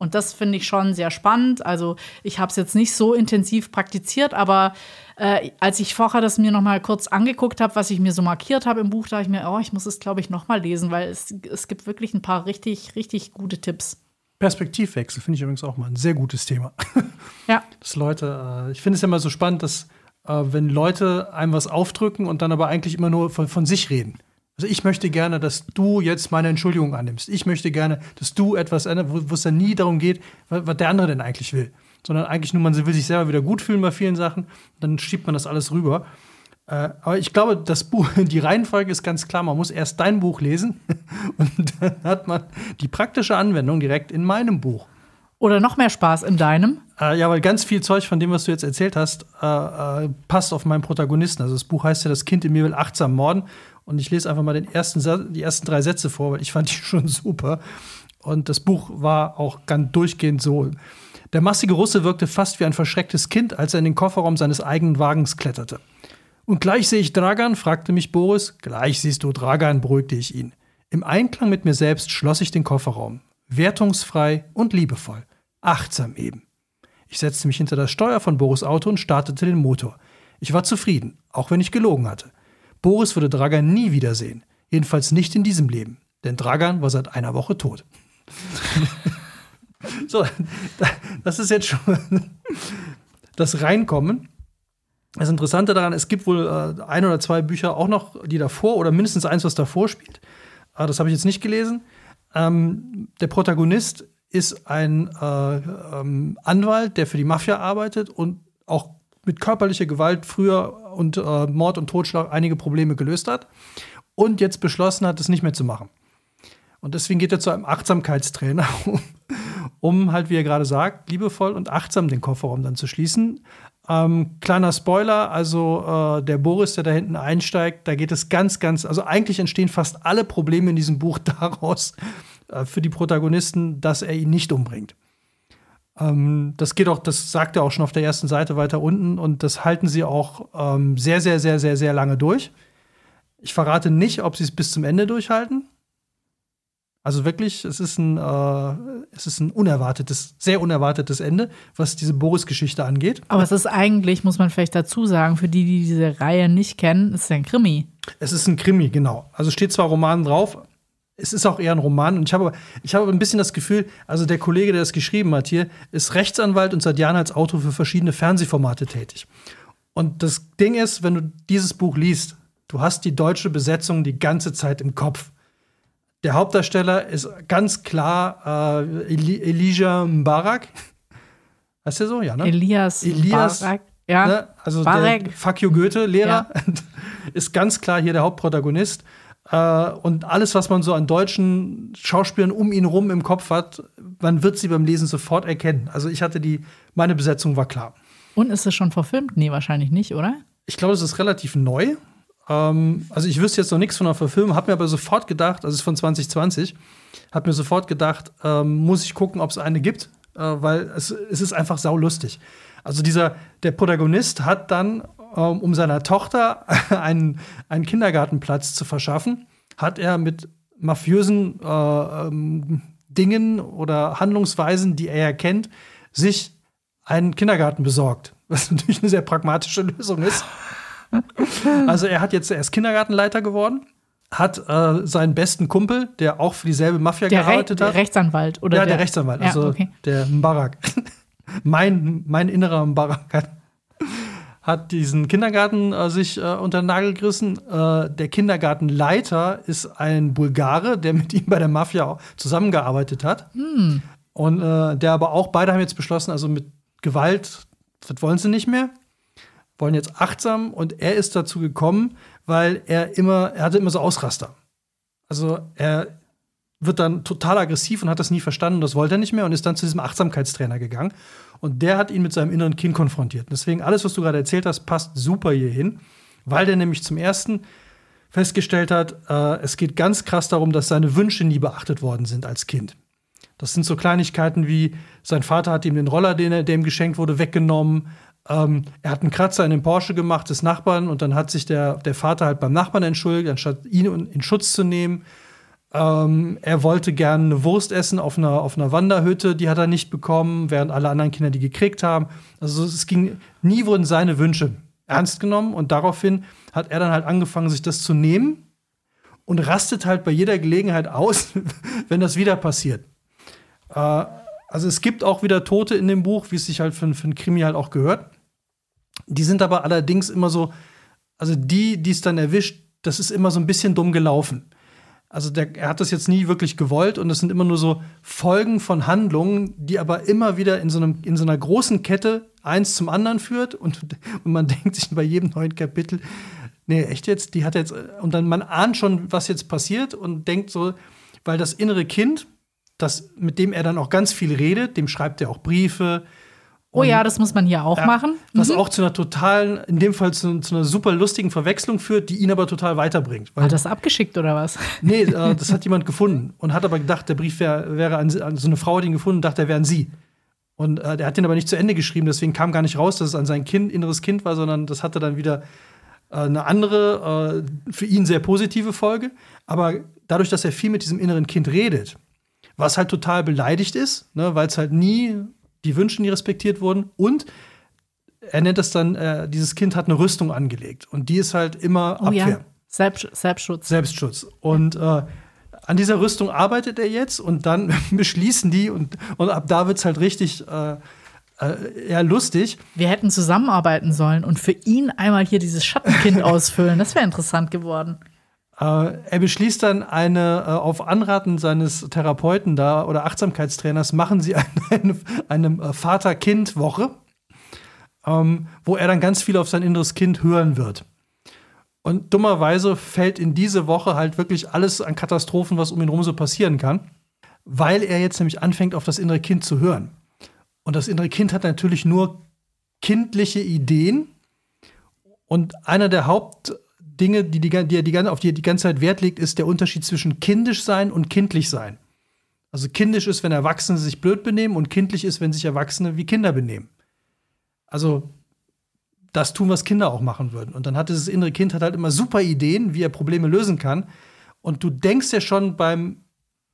Und das finde ich schon sehr spannend. Also ich habe es jetzt nicht so intensiv praktiziert, aber äh, als ich vorher das mir noch mal kurz angeguckt habe, was ich mir so markiert habe im Buch, dachte ich mir, oh, ich muss es, glaube ich, noch mal lesen, weil es, es gibt wirklich ein paar richtig, richtig gute Tipps. Perspektivwechsel finde ich übrigens auch mal ein sehr gutes Thema. Ja. Dass Leute, äh, ich finde es ja immer so spannend, dass äh, wenn Leute einem was aufdrücken und dann aber eigentlich immer nur von, von sich reden. Also ich möchte gerne, dass du jetzt meine Entschuldigung annimmst. Ich möchte gerne, dass du etwas änderst, wo es dann nie darum geht, was, was der andere denn eigentlich will. Sondern eigentlich nur, man will sich selber wieder gut fühlen bei vielen Sachen. Dann schiebt man das alles rüber. Äh, aber ich glaube, das Buch, die Reihenfolge ist ganz klar. Man muss erst dein Buch lesen und dann hat man die praktische Anwendung direkt in meinem Buch. Oder noch mehr Spaß in deinem? Äh, ja, weil ganz viel Zeug von dem, was du jetzt erzählt hast, äh, äh, passt auf meinen Protagonisten. Also das Buch heißt ja Das Kind in mir will achtsam morden. Und ich lese einfach mal den ersten, die ersten drei Sätze vor, weil ich fand die schon super. Und das Buch war auch ganz durchgehend so. Der massige Russe wirkte fast wie ein verschrecktes Kind, als er in den Kofferraum seines eigenen Wagens kletterte. Und gleich sehe ich Dragan, fragte mich Boris. Gleich siehst du Dragan, beruhigte ich ihn. Im Einklang mit mir selbst schloss ich den Kofferraum. Wertungsfrei und liebevoll. Achtsam eben. Ich setzte mich hinter das Steuer von Boris Auto und startete den Motor. Ich war zufrieden, auch wenn ich gelogen hatte. Boris würde Dragan nie wiedersehen. Jedenfalls nicht in diesem Leben. Denn Dragan war seit einer Woche tot. so, das ist jetzt schon das Reinkommen. Das Interessante daran, es gibt wohl äh, ein oder zwei Bücher auch noch, die davor oder mindestens eins, was davor spielt. Äh, das habe ich jetzt nicht gelesen. Ähm, der Protagonist ist ein äh, ähm, Anwalt, der für die Mafia arbeitet und auch mit körperlicher Gewalt früher und äh, Mord und Totschlag einige Probleme gelöst hat und jetzt beschlossen hat, es nicht mehr zu machen. Und deswegen geht er zu einem Achtsamkeitstrainer, um, um halt, wie er gerade sagt, liebevoll und achtsam den Kofferraum dann zu schließen. Ähm, kleiner Spoiler, also äh, der Boris, der da hinten einsteigt, da geht es ganz, ganz, also eigentlich entstehen fast alle Probleme in diesem Buch daraus äh, für die Protagonisten, dass er ihn nicht umbringt. Ähm, das geht auch, das sagt er auch schon auf der ersten Seite weiter unten und das halten sie auch ähm, sehr, sehr, sehr, sehr, sehr lange durch. Ich verrate nicht, ob sie es bis zum Ende durchhalten. Also wirklich, es ist ein, äh, es ist ein unerwartetes, sehr unerwartetes Ende, was diese Boris-Geschichte angeht. Aber es ist eigentlich, muss man vielleicht dazu sagen, für die, die diese Reihe nicht kennen, ist es ein Krimi. Es ist ein Krimi, genau. Also steht zwar Roman drauf, es ist auch eher ein Roman und ich habe, ich habe ein bisschen das Gefühl, also der Kollege, der das geschrieben hat hier, ist Rechtsanwalt und seit Jahren als Autor für verschiedene Fernsehformate tätig. Und das Ding ist, wenn du dieses Buch liest, du hast die deutsche Besetzung die ganze Zeit im Kopf. Der Hauptdarsteller ist ganz klar äh, Eli Elijah Mbarak. Heißt der so? Ja, ne? Elias, Elias Barak. Ja, ne? Also Barek. der Fuck you Goethe-Lehrer Ja. ist ganz klar hier der Hauptprotagonist. Äh, und alles, was man so an deutschen Schauspielern um ihn rum im Kopf hat, man wird sie beim Lesen sofort erkennen. Also ich hatte die, meine Besetzung war klar. Und ist es schon verfilmt? Nee, wahrscheinlich nicht, oder? Ich glaube, es ist relativ neu. Ähm, also ich wüsste jetzt noch nichts von der Verfilmung, habe mir aber sofort gedacht, also es ist von 2020, habe mir sofort gedacht, ähm, muss ich gucken, ob es eine gibt, äh, weil es, es ist einfach saulustig. Also dieser, der Protagonist hat dann, ähm, um seiner Tochter einen, einen Kindergartenplatz zu verschaffen, hat er mit mafiösen äh, ähm, Dingen oder Handlungsweisen, die er kennt, sich einen Kindergarten besorgt. Was natürlich eine sehr pragmatische Lösung ist. Also er hat jetzt er ist Kindergartenleiter geworden, hat äh, seinen besten Kumpel, der auch für dieselbe Mafia Der, Re gearbeitet der hat. Rechtsanwalt, oder? ja, der, Rechtsanwalt, Ja, also okay. der Mbarak. mein, mein innerer Mbarak hat, hat diesen Kindergarten äh, sich äh, unter den Nagel gerissen. Äh, der Kindergartenleiter ist ein Bulgare, der mit ihm bei der Mafia zusammengearbeitet hat. Hm. Und äh, der aber auch, beide haben jetzt beschlossen, also mit Gewalt, das wollen sie nicht mehr, wollen jetzt achtsam und er ist dazu gekommen, weil er immer, er hatte immer so Ausraster. Also er wird dann total aggressiv und hat das nie verstanden, das wollte er nicht mehr und ist dann zu diesem Achtsamkeitstrainer gegangen. Und der hat ihn mit seinem inneren Kind konfrontiert. Deswegen, alles, was du gerade erzählt hast, passt super hier hin, weil der nämlich zum ersten festgestellt hat, äh, es geht ganz krass darum, dass seine Wünsche nie beachtet worden sind als Kind. Das sind so Kleinigkeiten wie, sein Vater hat ihm den Roller, den er, der ihm geschenkt wurde, weggenommen. Ähm, er hat einen Kratzer in den Porsche gemacht des Nachbarn und dann hat sich der, der Vater halt beim Nachbarn entschuldigt, anstatt ihn in Schutz zu nehmen. Ähm, er wollte gerne eine Wurst essen auf einer, auf einer Wanderhütte, die hat er nicht bekommen, während alle anderen Kinder die gekriegt haben. Also es ging, nie wurden seine Wünsche ernst genommen und daraufhin hat er dann halt angefangen, sich das zu nehmen und rastet halt bei jeder Gelegenheit aus, wenn das wieder passiert. Äh, also es gibt auch wieder Tote in dem Buch, wie es sich halt für, für einen Krimi halt auch gehört. Die sind aber allerdings immer so, also die, die es dann erwischt, das ist immer so ein bisschen dumm gelaufen. Also der, er hat das jetzt nie wirklich gewollt und es sind immer nur so Folgen von Handlungen, die aber immer wieder in so, einem, in so einer großen Kette eins zum anderen führt und, und man denkt sich bei jedem neuen Kapitel, nee, echt jetzt, die hat jetzt, und dann man ahnt schon, was jetzt passiert und denkt so, weil das innere Kind, das, mit dem er dann auch ganz viel redet, dem schreibt er auch Briefe, Oh ja, das muss man hier auch ja, machen. Was mhm. auch zu einer totalen, in dem Fall zu, zu, einer super lustigen Verwechslung führt, die ihn aber total weiterbringt. Hat das abgeschickt oder was? Nee, äh, das hat jemand gefunden und hat aber gedacht, der Brief wär, wäre an, an, so eine Frau hat ihn gefunden und dachte, er wäre an sie. Und äh, der hat den aber nicht zu Ende geschrieben, deswegen kam gar nicht raus, dass es an sein kind, inneres Kind war, sondern das hatte dann wieder äh, eine andere, äh, für ihn sehr positive Folge. Aber dadurch, dass er viel mit diesem inneren Kind redet, was halt total beleidigt ist, ne, weil es halt nie die Wünsche nie respektiert wurden und er nennt es dann, äh, dieses Kind hat eine Rüstung angelegt und die ist halt immer oh, Abwehr. Ja. Selbst, Selbstschutz. Selbstschutz. Und äh, an dieser Rüstung arbeitet er jetzt und dann beschließen die und, und ab da wird es halt richtig äh, äh, eher lustig. Wir hätten zusammenarbeiten sollen und für ihn einmal hier dieses Schattenkind ausfüllen. Das wäre interessant geworden. Äh, er beschließt dann eine, äh, auf Anraten seines Therapeuten da oder Achtsamkeitstrainers, machen sie eine, eine, äh, Vater-Kind-Woche, ähm, wo er dann ganz viel auf sein inneres Kind hören wird. Und dummerweise fällt in diese Woche halt wirklich alles an Katastrophen, was um ihn herum so passieren kann, weil er jetzt nämlich anfängt, auf das innere Kind zu hören. Und das innere Kind hat natürlich nur kindliche Ideen. Und einer der Haupt Dinge, die, die, die, die, auf die er die ganze Zeit Wert legt, ist der Unterschied zwischen kindisch sein und kindlich sein. Also kindisch ist, wenn Erwachsene sich blöd benehmen und kindlich ist, wenn sich Erwachsene wie Kinder benehmen. Also das tun, was Kinder auch machen würden. Und dann hat dieses innere Kind hat halt immer super Ideen, wie er Probleme lösen kann. Und du denkst ja schon beim,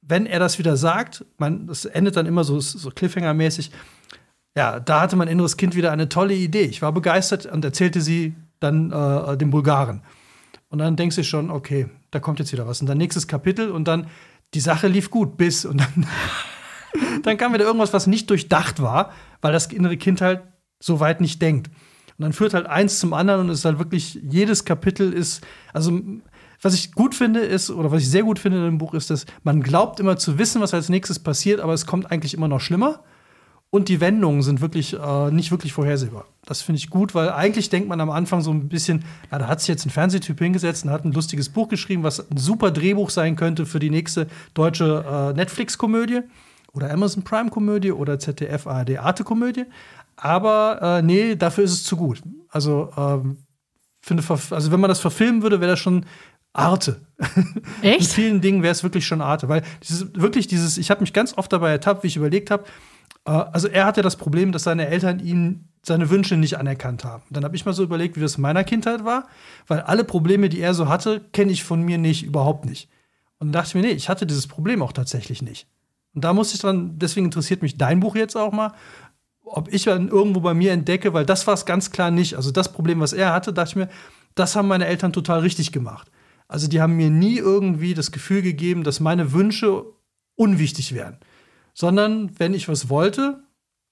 wenn er das wieder sagt, man, das endet dann immer so, so Cliffhanger-mäßig. Ja, da hatte mein inneres Kind wieder eine tolle Idee. Ich war begeistert und erzählte sie dann äh, dem Bulgaren. Und dann denkst du schon, okay, da kommt jetzt wieder was. Und dann nächstes Kapitel und dann die Sache lief gut bis und dann, dann kam wieder irgendwas, was nicht durchdacht war, weil das innere Kind halt so weit nicht denkt. Und dann führt halt eins zum anderen und es ist halt wirklich, jedes Kapitel ist, also was ich gut finde ist, oder was ich sehr gut finde in dem Buch ist, dass man glaubt immer zu wissen, was als nächstes passiert, aber es kommt eigentlich immer noch schlimmer. Und die Wendungen sind wirklich äh, nicht wirklich vorhersehbar. Das finde ich gut, weil eigentlich denkt man am Anfang so ein bisschen, ja, da hat sich jetzt ein Fernsehtyp hingesetzt und hat ein lustiges Buch geschrieben, was ein super Drehbuch sein könnte für die nächste deutsche äh, Netflix-Komödie oder Amazon Prime-Komödie oder ZDF ARD Arte-Komödie. Aber äh, nee, dafür ist es zu gut. Also, ähm, finde, also wenn man das verfilmen würde, wäre das schon Arte. Echt? In vielen Dingen wäre es wirklich schon Arte, weil dieses, wirklich dieses, ich habe mich ganz oft dabei ertappt, wie ich überlegt habe, also er hatte das Problem, dass seine Eltern ihn seine Wünsche nicht anerkannt haben. Dann habe ich mal so überlegt, wie das in meiner Kindheit war, weil alle Probleme, die er so hatte, kenne ich von mir nicht, überhaupt nicht. Und dann dachte ich mir, nee, ich hatte dieses Problem auch tatsächlich nicht. Und da musste ich dann, deswegen interessiert mich dein Buch jetzt auch mal, ob ich dann irgendwo bei mir entdecke, weil das war es ganz klar nicht. Also das Problem, was er hatte, dachte ich mir, das haben meine Eltern total richtig gemacht. Also die haben mir nie irgendwie das Gefühl gegeben, dass meine Wünsche unwichtig wären sondern wenn ich was wollte,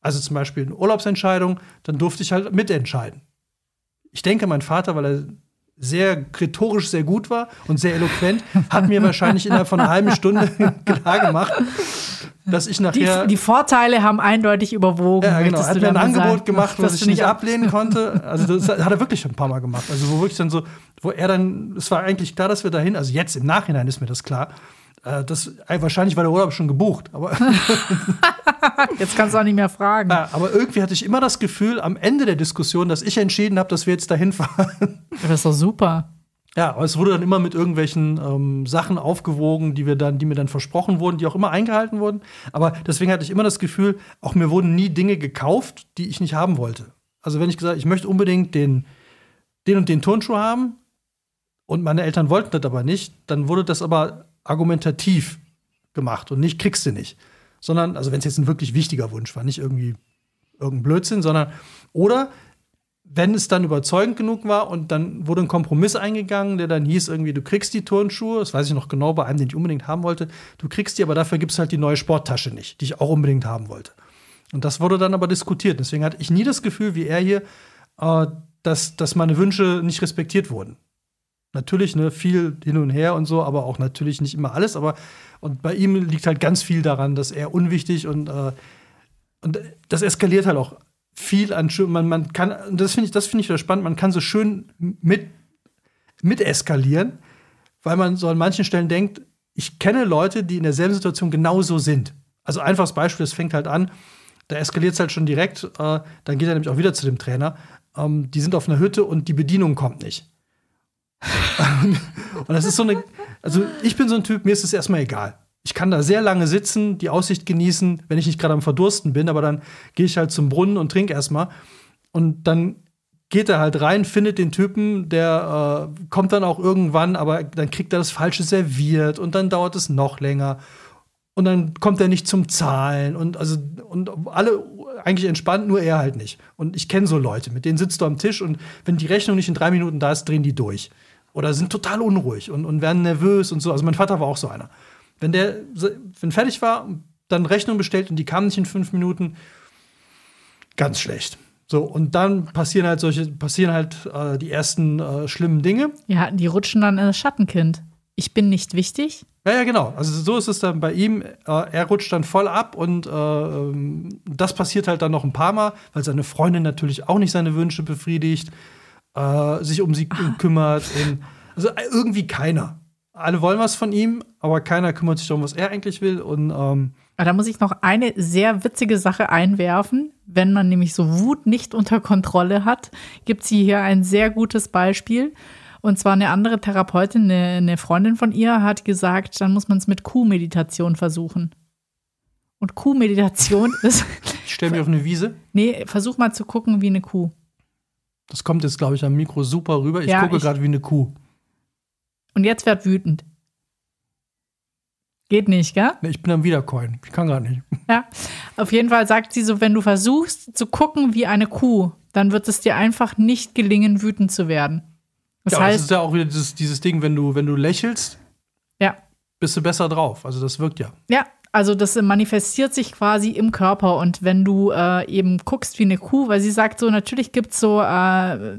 also zum Beispiel eine Urlaubsentscheidung, dann durfte ich halt mitentscheiden. Ich denke, mein Vater, weil er sehr rhetorisch sehr gut war und sehr eloquent, hat mir wahrscheinlich innerhalb von einer halben Stunde klar gemacht, dass ich nachher. Die, die Vorteile haben eindeutig überwogen. Ja, genau. Er hat mir ein Angebot sagen, gemacht, was ich nicht ablehnen konnte. Also, das hat er wirklich schon ein paar Mal gemacht. Also, wo wirklich dann so, wo er dann, es war eigentlich klar, dass wir dahin, also jetzt im Nachhinein ist mir das klar, das, äh, wahrscheinlich war der Urlaub schon gebucht. Aber jetzt kannst du auch nicht mehr fragen. Ja, aber irgendwie hatte ich immer das Gefühl, am Ende der Diskussion, dass ich entschieden habe, dass wir jetzt dahin fahren. Das ist doch super. Ja, aber es wurde dann immer mit irgendwelchen ähm, Sachen aufgewogen, die wir dann, die mir dann versprochen wurden, die auch immer eingehalten wurden. Aber deswegen hatte ich immer das Gefühl, auch mir wurden nie Dinge gekauft, die ich nicht haben wollte. Also wenn ich gesagt, ich möchte unbedingt den, den und den Turnschuh haben und meine Eltern wollten das aber nicht, dann wurde das aber argumentativ gemacht und nicht kriegst du nicht. Sondern, also wenn es jetzt ein wirklich wichtiger Wunsch war, nicht irgendwie irgendein Blödsinn, sondern oder wenn es dann überzeugend genug war und dann wurde ein Kompromiss eingegangen, der dann hieß irgendwie, du kriegst die Turnschuhe, das weiß ich noch genau, bei einem, den ich unbedingt haben wollte, du kriegst die, aber dafür gibt es halt die neue Sporttasche nicht, die ich auch unbedingt haben wollte. Und das wurde dann aber diskutiert. Deswegen hatte ich nie das Gefühl, wie er hier, äh, dass, dass meine Wünsche nicht respektiert wurden. Natürlich, ne, viel hin und her und so, aber auch natürlich nicht immer alles. Aber und bei ihm liegt halt ganz viel daran, dass er unwichtig und, äh, und das eskaliert halt auch viel an man, man kann, das finde ich, das finde ich wieder spannend, man kann so schön mit, mit eskalieren, weil man so an manchen Stellen denkt, ich kenne Leute, die in derselben Situation genauso sind. Also einfaches Beispiel, es fängt halt an, da eskaliert es halt schon direkt, äh, dann geht er nämlich auch wieder zu dem Trainer. Ähm, die sind auf einer Hütte und die Bedienung kommt nicht. Und das ist so eine, also ich bin so ein Typ, mir ist es erstmal egal ich kann da sehr lange sitzen, die Aussicht genießen, wenn ich nicht gerade am Verdursten bin, aber dann gehe ich halt zum Brunnen und trinke erstmal. Und dann geht er halt rein, findet den Typen, der äh, kommt dann auch irgendwann, aber dann kriegt er das Falsche serviert und dann dauert es noch länger. Und dann kommt er nicht zum Zahlen und also und alle eigentlich entspannt, nur er halt nicht. Und ich kenne so Leute, mit denen sitzt du am Tisch und wenn die Rechnung nicht in drei Minuten da ist, drehen die durch. Oder sind total unruhig und, und werden nervös und so. Also mein Vater war auch so einer. Wenn der wenn fertig war, dann Rechnung bestellt und die kam nicht in fünf Minuten, ganz schlecht. So, und dann passieren halt solche, passieren halt äh, die ersten äh, schlimmen Dinge. Ja, die rutschen dann in das Schattenkind. Ich bin nicht wichtig. Ja, ja, genau. Also so ist es dann bei ihm. Äh, er rutscht dann voll ab und äh, ähm, das passiert halt dann noch ein paar Mal, weil seine Freundin natürlich auch nicht seine Wünsche befriedigt, äh, sich um sie ah. kümmert. Und, also äh, irgendwie keiner alle wollen was von ihm, aber keiner kümmert sich darum, was er eigentlich will. Und ähm da muss ich noch eine sehr witzige Sache einwerfen. Wenn man nämlich so Wut nicht unter Kontrolle hat, gibt sie hier ein sehr gutes Beispiel. Und zwar eine andere Therapeutin, eine, eine Freundin von ihr, hat gesagt, dann muss man es mit Kuhmeditation versuchen. Und Kuhmeditation ist. Ich stelle mich auf eine Wiese. Nee, versuch mal zu gucken wie eine Kuh. Das kommt jetzt, glaube ich, am Mikro super rüber. Ich ja, gucke gerade wie eine Kuh. Und jetzt wird wütend. Geht nicht, gell? Nee, ich bin am Wiedercoin. Ich kann gar nicht. Ja, auf jeden Fall sagt sie so, wenn du versuchst zu gucken wie eine Kuh, dann wird es dir einfach nicht gelingen, wütend zu werden. Das ja, heißt, das ist ja auch wieder dieses, dieses Ding, wenn du, wenn du lächelst, ja. bist du besser drauf. Also das wirkt ja. Ja, also das manifestiert sich quasi im Körper. Und wenn du äh, eben guckst wie eine Kuh, weil sie sagt so, natürlich gibt es so äh,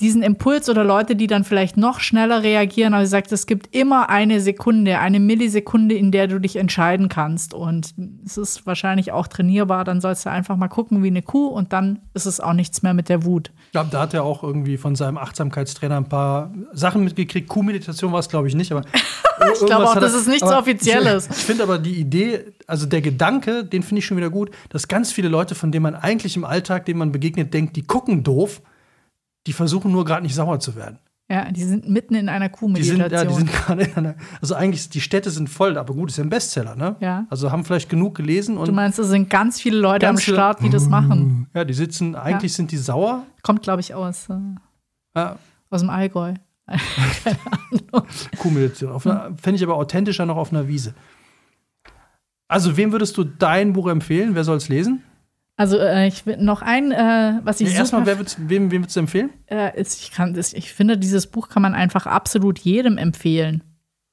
diesen Impuls oder Leute, die dann vielleicht noch schneller reagieren. Also sagt, es gibt immer eine Sekunde, eine Millisekunde, in der du dich entscheiden kannst. Und es ist wahrscheinlich auch trainierbar. Dann sollst du einfach mal gucken wie eine Kuh und dann ist es auch nichts mehr mit der Wut. Ich glaube, da hat er auch irgendwie von seinem Achtsamkeitstrainer ein paar Sachen mitgekriegt. Kuhmeditation war es, glaube ich, nicht, aber. ich glaube auch, das ist nichts Offizielles. Ich, ich finde aber die Idee, also der Gedanke, den finde ich schon wieder gut, dass ganz viele Leute, von denen man eigentlich im Alltag, denen man begegnet, denkt, die gucken doof die versuchen nur gerade nicht sauer zu werden. Ja, die sind mitten in einer Kuhmeditation. Die sind, ja, die sind gerade in einer. Also eigentlich, die Städte sind voll, aber gut, ist ja ein Bestseller, ne? Ja. Also haben vielleicht genug gelesen und. Du meinst, es sind ganz viele Leute am Start, die das machen. Ja, die sitzen, eigentlich ja. sind die sauer. Kommt, glaube ich, aus. Äh, ja. Aus dem Allgäu. Keine Ahnung. Kuhmeditation. Fände ich aber authentischer noch auf einer Wiese. Also, wem würdest du dein Buch empfehlen? Wer soll es lesen? Also äh, ich will noch ein, äh, was ich ja, erstmal, wer wird's, wem, wem würdest du empfehlen? Äh, ist, ich, kann, ist, ich finde, dieses Buch kann man einfach absolut jedem empfehlen.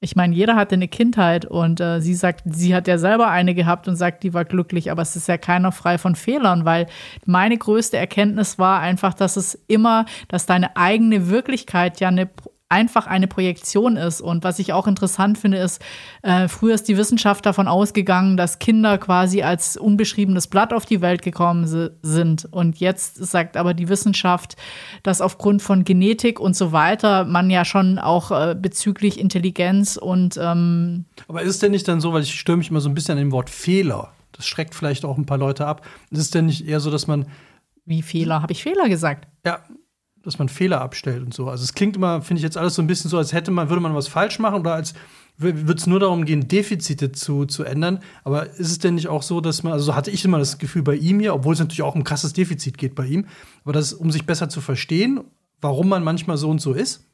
Ich meine, jeder hatte eine Kindheit und äh, sie sagt, sie hat ja selber eine gehabt und sagt, die war glücklich, aber es ist ja keiner frei von Fehlern, weil meine größte Erkenntnis war einfach, dass es immer, dass deine eigene Wirklichkeit ja eine einfach eine Projektion ist. Und was ich auch interessant finde, ist, äh, früher ist die Wissenschaft davon ausgegangen, dass Kinder quasi als unbeschriebenes Blatt auf die Welt gekommen sind. Und jetzt sagt aber die Wissenschaft, dass aufgrund von Genetik und so weiter man ja schon auch äh, bezüglich Intelligenz und ähm Aber ist es denn nicht dann so, weil ich störe mich immer so ein bisschen an dem Wort Fehler. Das schreckt vielleicht auch ein paar Leute ab. Ist es denn nicht eher so, dass man wie Fehler? Habe ich Fehler gesagt? Ja, dass man Fehler abstellt und so. Also es klingt immer, finde ich jetzt alles so ein bisschen so, als hätte man, würde man was falsch machen oder als würde es nur darum gehen, Defizite zu, zu ändern. Aber ist es denn nicht auch so, dass man, also so hatte ich immer das Gefühl bei ihm hier, obwohl es natürlich auch um krasses Defizit geht bei ihm, aber das, um sich besser zu verstehen, warum man manchmal so und so ist?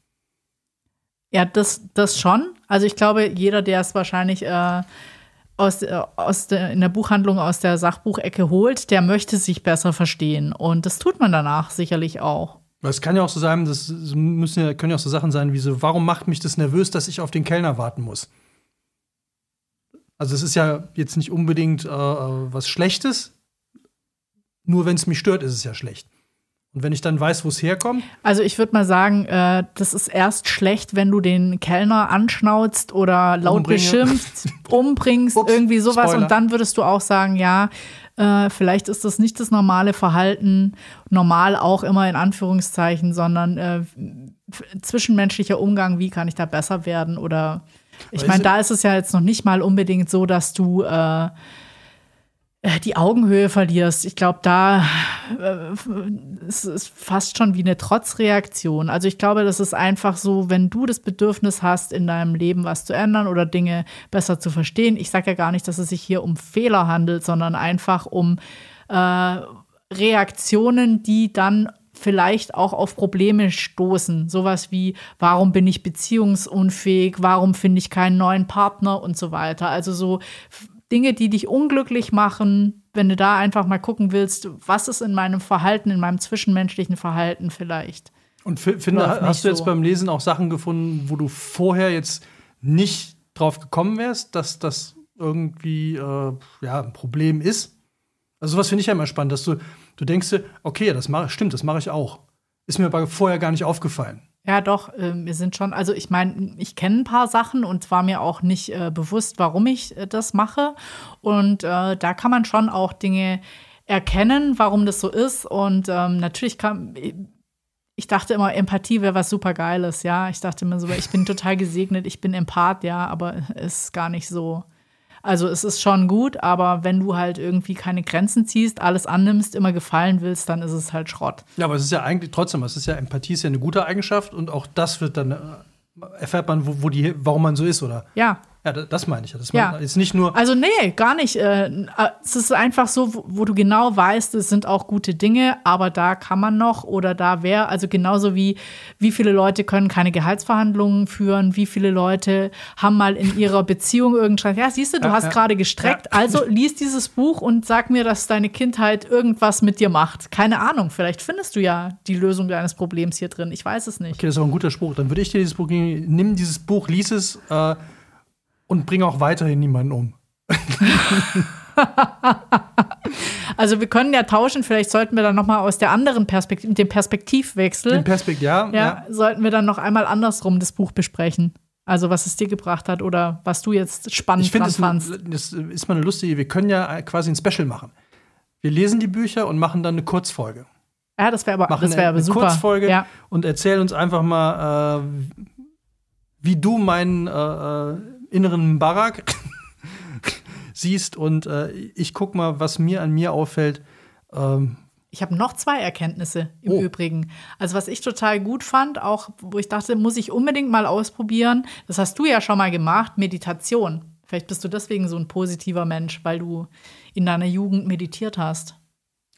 Ja, das, das schon. Also ich glaube, jeder, der es wahrscheinlich äh, aus, äh, aus der, in der Buchhandlung aus der Sachbuchecke holt, der möchte sich besser verstehen. Und das tut man danach sicherlich auch. Es kann ja auch so sein, das müssen ja, können ja auch so Sachen sein wie so, warum macht mich das nervös, dass ich auf den Kellner warten muss? Also es ist ja jetzt nicht unbedingt äh, äh was Schlechtes, nur wenn es mich stört, ist es ja schlecht. Und wenn ich dann weiß, wo es herkommt? Also ich würde mal sagen, äh, das ist erst schlecht, wenn du den Kellner anschnauzt oder laut Umbringe. beschimpft, umbringst, Ups, irgendwie sowas. Spoiler. Und dann würdest du auch sagen, ja, äh, vielleicht ist das nicht das normale Verhalten, normal auch immer in Anführungszeichen, sondern äh, zwischenmenschlicher Umgang, wie kann ich da besser werden? Oder ich meine, da ist es ja jetzt noch nicht mal unbedingt so, dass du äh, die Augenhöhe verlierst. Ich glaube, da äh, es ist fast schon wie eine Trotzreaktion. Also ich glaube, das ist einfach so, wenn du das Bedürfnis hast, in deinem Leben was zu ändern oder Dinge besser zu verstehen. Ich sage ja gar nicht, dass es sich hier um Fehler handelt, sondern einfach um äh, Reaktionen, die dann vielleicht auch auf Probleme stoßen. Sowas wie, warum bin ich beziehungsunfähig, warum finde ich keinen neuen Partner und so weiter. Also so Dinge, die dich unglücklich machen, wenn du da einfach mal gucken willst, was ist in meinem Verhalten, in meinem zwischenmenschlichen Verhalten vielleicht. Und finde, hast du jetzt so. beim Lesen auch Sachen gefunden, wo du vorher jetzt nicht drauf gekommen wärst, dass das irgendwie äh, ja, ein Problem ist? Also sowas finde ich ja immer spannend, dass du, du denkst okay, das mach, stimmt, das mache ich auch. Ist mir aber vorher gar nicht aufgefallen. Ja, doch, äh, wir sind schon, also ich meine, ich kenne ein paar Sachen und war mir auch nicht äh, bewusst, warum ich äh, das mache. Und äh, da kann man schon auch Dinge erkennen, warum das so ist. Und ähm, natürlich kann, ich dachte immer, Empathie wäre was super Geiles, ja. Ich dachte immer so, ich bin total gesegnet, ich bin Empath, ja, aber ist gar nicht so. Also es ist schon gut, aber wenn du halt irgendwie keine Grenzen ziehst, alles annimmst, immer gefallen willst, dann ist es halt Schrott. Ja, aber es ist ja eigentlich trotzdem, es ist ja Empathie ist ja eine gute Eigenschaft und auch das wird dann äh, erfährt man, wo, wo die, warum man so ist, oder? Ja, ja, das meine ich. Das ja. ist nicht nur. Also, nee, gar nicht. Äh, es ist einfach so, wo, du genau weißt, es sind auch gute Dinge, aber da kann man noch oder da wäre, also genauso wie, wie viele Leute können keine Gehaltsverhandlungen führen, wie viele Leute haben mal in ihrer Beziehung irgendwas. Ja, siehst du, du ja, hast ja. gerade gestreckt, also lies dieses Buch und sag mir, dass deine Kindheit irgendwas mit dir macht. Keine Ahnung, vielleicht findest du ja die Lösung deines Problems hier drin. Ich weiß es nicht. Okay, das ist auch ein guter Spruch. Dann würde ich dir dieses Buch geben, nimm dieses Buch, lies es. Äh und bringe auch weiterhin niemanden um. also wir können ja tauschen, vielleicht sollten wir dann noch mal aus der anderen Perspektive, dem Perspektivwechsel. Den Perspekt ja, ja, ja, sollten wir dann noch einmal andersrum das Buch besprechen. Also was es dir gebracht hat oder was du jetzt spannend ich das fandst. Das ist mal eine lustige, wir können ja quasi ein Special machen. Wir lesen die Bücher und machen dann eine Kurzfolge. Ja, das wäre aber, machen das wär aber eine super. Kurzfolge ja. und erzähl uns einfach mal, äh, wie du meinen äh, äh inneren Barak siehst und äh, ich guck mal, was mir an mir auffällt. Ähm, ich habe noch zwei Erkenntnisse im oh. Übrigen. Also was ich total gut fand, auch wo ich dachte, muss ich unbedingt mal ausprobieren. Das hast du ja schon mal gemacht, Meditation. Vielleicht bist du deswegen so ein positiver Mensch, weil du in deiner Jugend meditiert hast.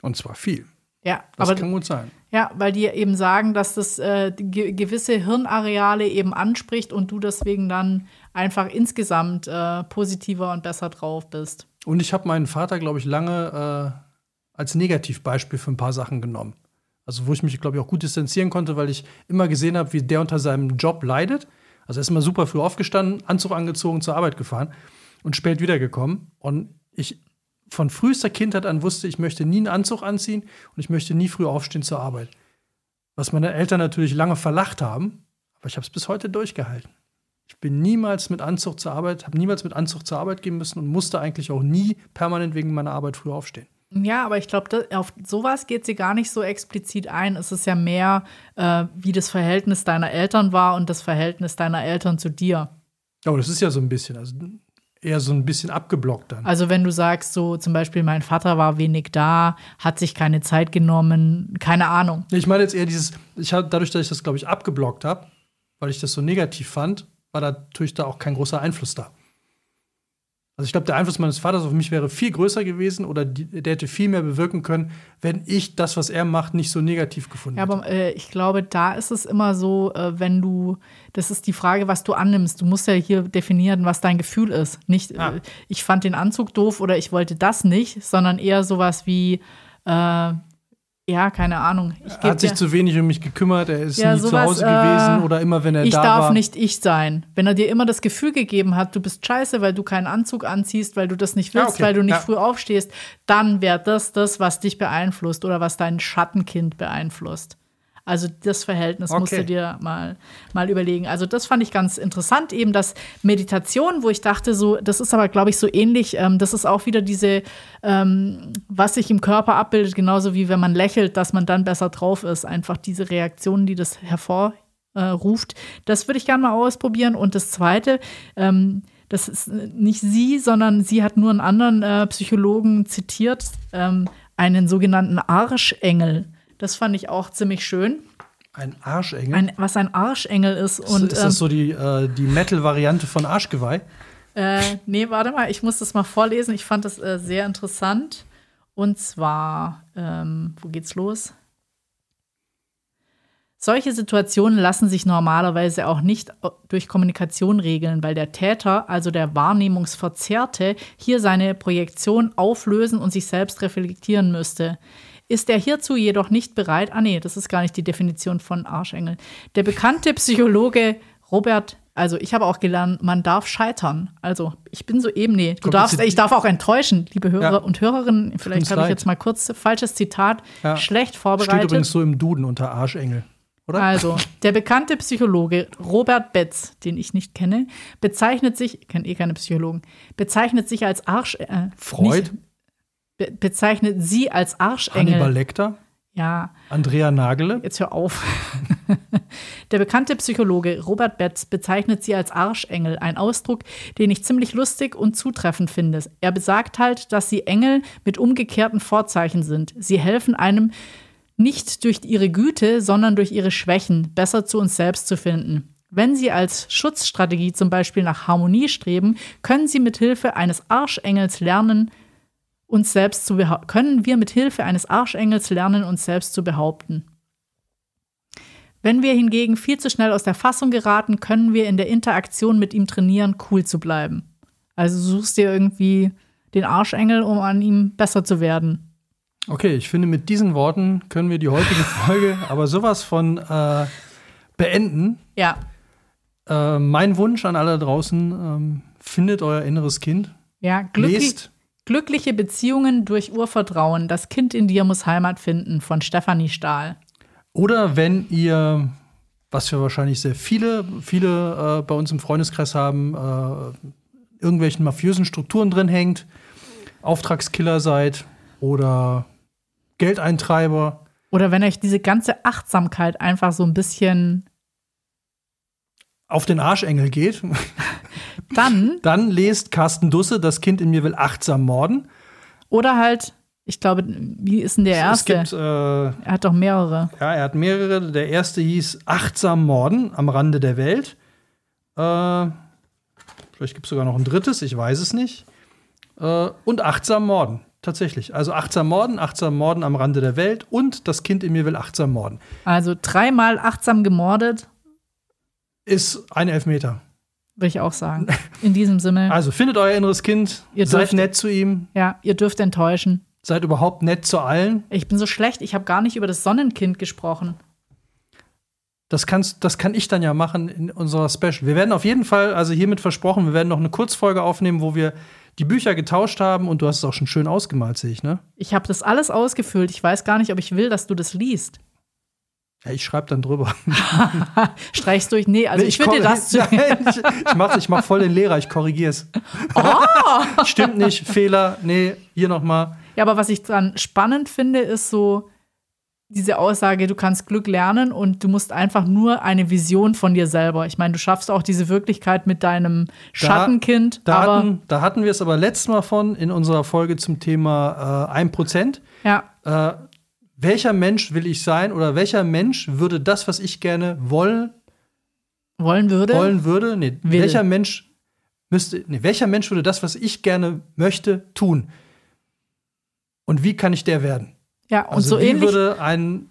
Und zwar viel. Ja, das aber, kann gut sein. Ja, weil die eben sagen, dass das äh, gewisse Hirnareale eben anspricht und du deswegen dann einfach insgesamt äh, positiver und besser drauf bist. Und ich habe meinen Vater, glaube ich, lange äh, als Negativbeispiel für ein paar Sachen genommen. Also wo ich mich, glaube ich, auch gut distanzieren konnte, weil ich immer gesehen habe, wie der unter seinem Job leidet. Also er ist immer super früh aufgestanden, Anzug angezogen, zur Arbeit gefahren und spät wiedergekommen. Und ich von frühester Kindheit an wusste, ich möchte nie einen Anzug anziehen und ich möchte nie früh aufstehen zur Arbeit. Was meine Eltern natürlich lange verlacht haben, aber ich habe es bis heute durchgehalten. Ich bin niemals mit Anzug zur Arbeit, habe niemals mit Anzug zur Arbeit gehen müssen und musste eigentlich auch nie permanent wegen meiner Arbeit früh aufstehen. Ja, aber ich glaube, auf sowas geht sie gar nicht so explizit ein. Es ist ja mehr, äh, wie das Verhältnis deiner Eltern war und das Verhältnis deiner Eltern zu dir. Aber das ist ja so ein bisschen. Also eher so ein bisschen abgeblockt dann. Also wenn du sagst, so zum Beispiel, mein Vater war wenig da, hat sich keine Zeit genommen, keine Ahnung. Ich meine jetzt eher dieses, ich hab, dadurch, dass ich das, glaube ich, abgeblockt habe, weil ich das so negativ fand, war natürlich da auch kein großer Einfluss da. Also ich glaube, der Einfluss meines Vaters auf mich wäre viel größer gewesen oder die, der hätte viel mehr bewirken können, wenn ich das, was er macht, nicht so negativ gefunden Ja, hätte. aber äh, ich glaube, da ist es immer so, äh, wenn du, das ist die Frage, was du annimmst. Du musst ja hier definieren, was dein Gefühl ist. Nicht, Ah. äh, ich fand den Anzug doof oder ich wollte das nicht, sondern eher sowas wie, äh, ja, keine Ahnung. Ich er hat sich zu wenig um mich gekümmert, er ist Ja, nie zu sowas, Hause äh, gewesen oder immer, wenn er ich da darf war. nicht ich sein. Wenn er dir immer das Gefühl gegeben hat, du bist scheiße, weil du keinen Anzug anziehst, weil du das nicht willst, Ja, okay. weil du nicht Ja. früh aufstehst, dann wäre das das, was dich beeinflusst oder was dein Schattenkind beeinflusst. Also das Verhältnis musst Okay. du dir mal, mal überlegen. Also das fand ich ganz interessant, eben das Meditation, wo ich dachte, so, das ist aber, glaube ich, so ähnlich. Ähm, das ist auch wieder diese, ähm, was sich im Körper abbildet, genauso wie wenn man lächelt, dass man dann besser drauf ist. Einfach diese Reaktionen, die das hervorruft. Äh, das würde ich gerne mal ausprobieren. Und das Zweite, ähm, das ist nicht sie, sondern sie hat nur einen anderen äh, Psychologen zitiert, ähm, einen sogenannten Arschengel. Das fand ich auch ziemlich schön. Ein Arschengel. Ein, was ein Arschengel ist. Und, ist das so die, äh, die Metal-Variante von Arschgeweih? ähm, äh, nee, warte mal, ich muss das mal vorlesen. Ich fand das äh, sehr interessant. Und zwar, ähm, wo geht's los? Solche Situationen lassen sich normalerweise auch nicht durch Kommunikation regeln, weil der Täter, also der Wahrnehmungsverzerrte, hier seine Projektion auflösen und sich selbst reflektieren müsste. Ist er hierzu jedoch nicht bereit, ah nee, das ist gar nicht die Definition von Arschengel. Der bekannte Psychologe Robert, also ich habe auch gelernt, man darf scheitern. Also ich bin so eben, nee, du darfst, ich darf auch enttäuschen, liebe Hörer Ja. und Hörerinnen. Vielleicht habe ich jetzt mal kurz falsches Zitat, Ja. schlecht Steht vorbereitet. übrigens so im Duden unter Arschengel, oder? Also, der bekannte Psychologe Robert Betz, den ich nicht kenne, bezeichnet sich, ich kenne eh keine Psychologen, bezeichnet sich als Arsch. Äh, Freud? Nicht, be bezeichnet sie als Arschengel. Hannibal Lecter? Ja, Andrea Nagele? jetzt hör auf. Der bekannte Psychologe Robert Betz bezeichnet sie als Arschengel, ein Ausdruck, den ich ziemlich lustig und zutreffend finde. Er besagt halt, dass sie Engel mit umgekehrten Vorzeichen sind. Sie helfen einem nicht durch ihre Güte, sondern durch ihre Schwächen besser zu uns selbst zu finden. Wenn Sie als Schutzstrategie zum Beispiel nach Harmonie streben, können Sie mit Hilfe eines Arschengels lernen, uns selbst zu können wir mit Hilfe eines Arschengels lernen, uns selbst zu behaupten. Wenn wir hingegen viel zu schnell aus der Fassung geraten, können wir in der Interaktion mit ihm trainieren, cool zu bleiben. Also suchst dir irgendwie den Arschengel, um an ihm besser zu werden. Okay, ich finde, mit diesen Worten können wir die heutige Folge aber sowas von äh, beenden. Ja, Äh, mein Wunsch an alle da draußen: ähm, findet euer inneres Kind, ja, glücklich, lest. Glückliche Beziehungen durch Urvertrauen. Das Kind in dir muss Heimat finden von Stefanie Stahl. Oder wenn ihr, was wir wahrscheinlich sehr viele, viele äh, bei uns im Freundeskreis haben, äh, irgendwelchen mafiösen Strukturen drin hängt, Auftragskiller seid oder Geldeintreiber, Oder wenn euch diese ganze Achtsamkeit einfach so ein bisschen auf den Arschengel geht, dann dann lest Carsten Dusse, das Kind in mir will achtsam morden. oder halt, ich glaube, wie ist denn der erste? Es gibt, äh, er hat doch mehrere. ja, er hat mehrere. Der erste hieß Achtsam morden am Rande der Welt. Äh, vielleicht gibt es sogar noch ein drittes, ich weiß es nicht. Äh, und Achtsam morden, tatsächlich. Also Achtsam morden, Achtsam morden am Rande der Welt und das Kind in mir will achtsam morden. Also dreimal achtsam gemordet, Ist ein Elfmeter. würde ich auch sagen. In diesem Sinne, Also findet euer inneres Kind, Ihr seid dürft- nett zu ihm, ja, ihr dürft enttäuschen. seid überhaupt nett zu allen. Ich bin so schlecht, ich habe gar nicht über das Sonnenkind gesprochen. Das, kannst, das kann ich dann ja machen in unserer Special. Wir werden auf jeden Fall, also hiermit versprochen, wir werden noch eine Kurzfolge aufnehmen, wo wir die Bücher getauscht haben und du hast es auch schon schön ausgemalt, sehe ich, ne? Ich habe das alles ausgefüllt. Ich weiß gar nicht, ob ich will, dass du das liest. Ja, ich schreibe dann drüber. Streichst durch? Nee, also Nee, ich würde dir das zu. Nein, ich, ich mach, ich mach voll den Lehrer, ich korrigiere es. Oh! Stimmt nicht, Fehler, nee, hier noch mal. Ja, aber was ich dran spannend finde, ist so, diese Aussage, du kannst Glück lernen und du musst einfach nur eine Vision von dir selber. Ich meine, du schaffst auch diese Wirklichkeit mit deinem Schattenkind. Da, da hatten, da hatten wir es aber letztes Mal von in unserer Folge zum Thema äh, 1%. ja, Äh, welcher Mensch will ich sein oder welcher Mensch würde das, was ich gerne wollen, wollen würde. wollen würde, nee, Will. welcher Mensch müsste, nee, welcher Mensch würde das, was ich gerne möchte, tun? Und wie kann ich der werden? Ja, und Also so ähnlich. würde ein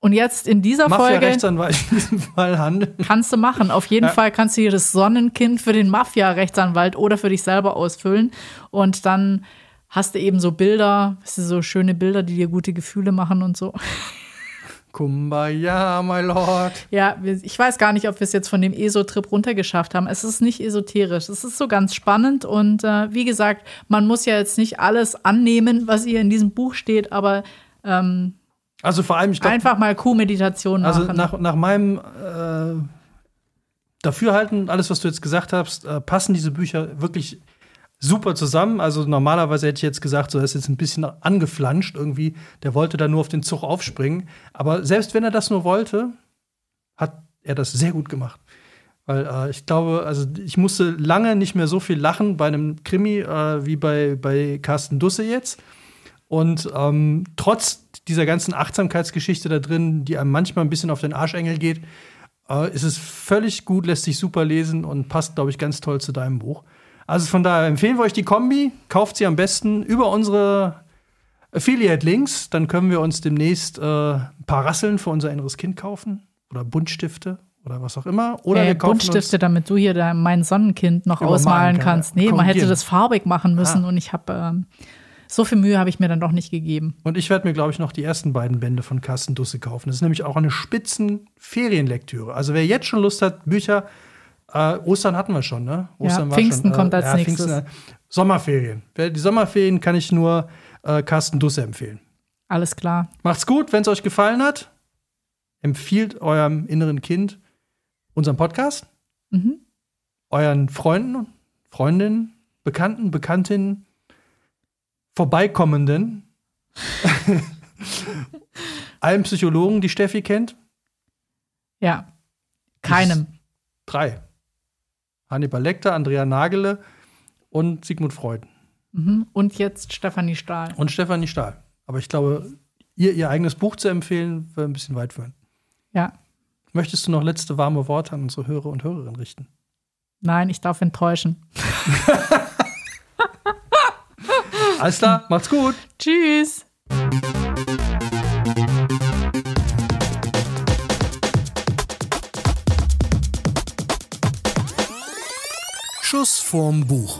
Und jetzt in dieser Folge Mafia-Rechtsanwalt in diesem Fall handeln? kannst du machen. Auf jeden Ja. Fall kannst du hier das Sonnenkind für den Mafia-Rechtsanwalt oder für dich selber ausfüllen. Und dann hast du eben so Bilder, weißt du, so schöne Bilder, die dir gute Gefühle machen und so. Kumbaya, my lord. Ja, ich weiß gar nicht, ob wir es jetzt von dem ESO-Trip runtergeschafft haben. Es ist nicht esoterisch. Es ist so ganz spannend. Und äh, wie gesagt, man muss ja jetzt nicht alles annehmen, was hier in diesem Buch steht, aber ähm, Also vor allem, ich glaube, einfach mal Kuhmeditation machen. also nach, nach meinem äh, Dafürhalten, alles, was du jetzt gesagt hast, äh, passen diese Bücher wirklich super zusammen. Also normalerweise hätte ich jetzt gesagt, so er ist jetzt ein bisschen angeflanscht irgendwie. Der wollte da nur auf den Zug aufspringen. Aber selbst wenn er das nur wollte, hat er das sehr gut gemacht. Weil äh, ich glaube, also ich musste lange nicht mehr so viel lachen bei einem Krimi äh, wie bei, bei Carsten Dusse jetzt. Und ähm, trotz dieser ganzen Achtsamkeitsgeschichte da drin, die einem manchmal ein bisschen auf den Arschengel geht, äh, ist es völlig gut, lässt sich super lesen und passt, glaube ich, ganz toll zu deinem Buch. Also von daher empfehlen wir euch die Kombi. Kauft sie am besten über unsere Affiliate-Links. Dann können wir uns demnächst äh, ein paar Rasseln für unser inneres Kind kaufen. Oder Buntstifte oder was auch immer. Oder Äh, wir kaufen Buntstifte, damit du hier da mein Sonnenkind noch ausmalen kann, kannst. Nee, man hätte das farbig machen müssen Ah. und ich habe ähm, so viel Mühe habe ich mir dann doch nicht gegeben. Und ich werde mir, glaube ich, noch die ersten beiden Bände von Carsten Dusse kaufen. Das ist nämlich auch eine spitzen Ferienlektüre. Also wer jetzt schon Lust hat, Bücher, äh, Ostern hatten wir schon, ne? Ostern Pfingsten kommt als nächstes. äh, Sommerferien. Die Sommerferien kann ich nur äh, Carsten Dusse empfehlen. Alles klar. Macht's gut, wenn es euch gefallen hat. Empfiehlt eurem inneren Kind unseren Podcast, Mhm. euren Freunden, Freundinnen, Bekannten, Bekanntinnen, Vorbeikommenden, allen Psychologen, die Steffi kennt. Ja. Keinem. Drei. Hannibal Lecter, Andrea Nagele und Sigmund Freud. Mhm. Und jetzt Stefanie Stahl. Und Stefanie Stahl. Aber ich glaube, ihr ihr eigenes Buch zu empfehlen, wäre ein bisschen weit führen. Ja. Möchtest du noch letzte warme Worte an unsere Hörer und Hörerinnen richten? Nein, ich darf enttäuschen. Alles klar, macht's gut. Tschüss. Schuss vorm Buch.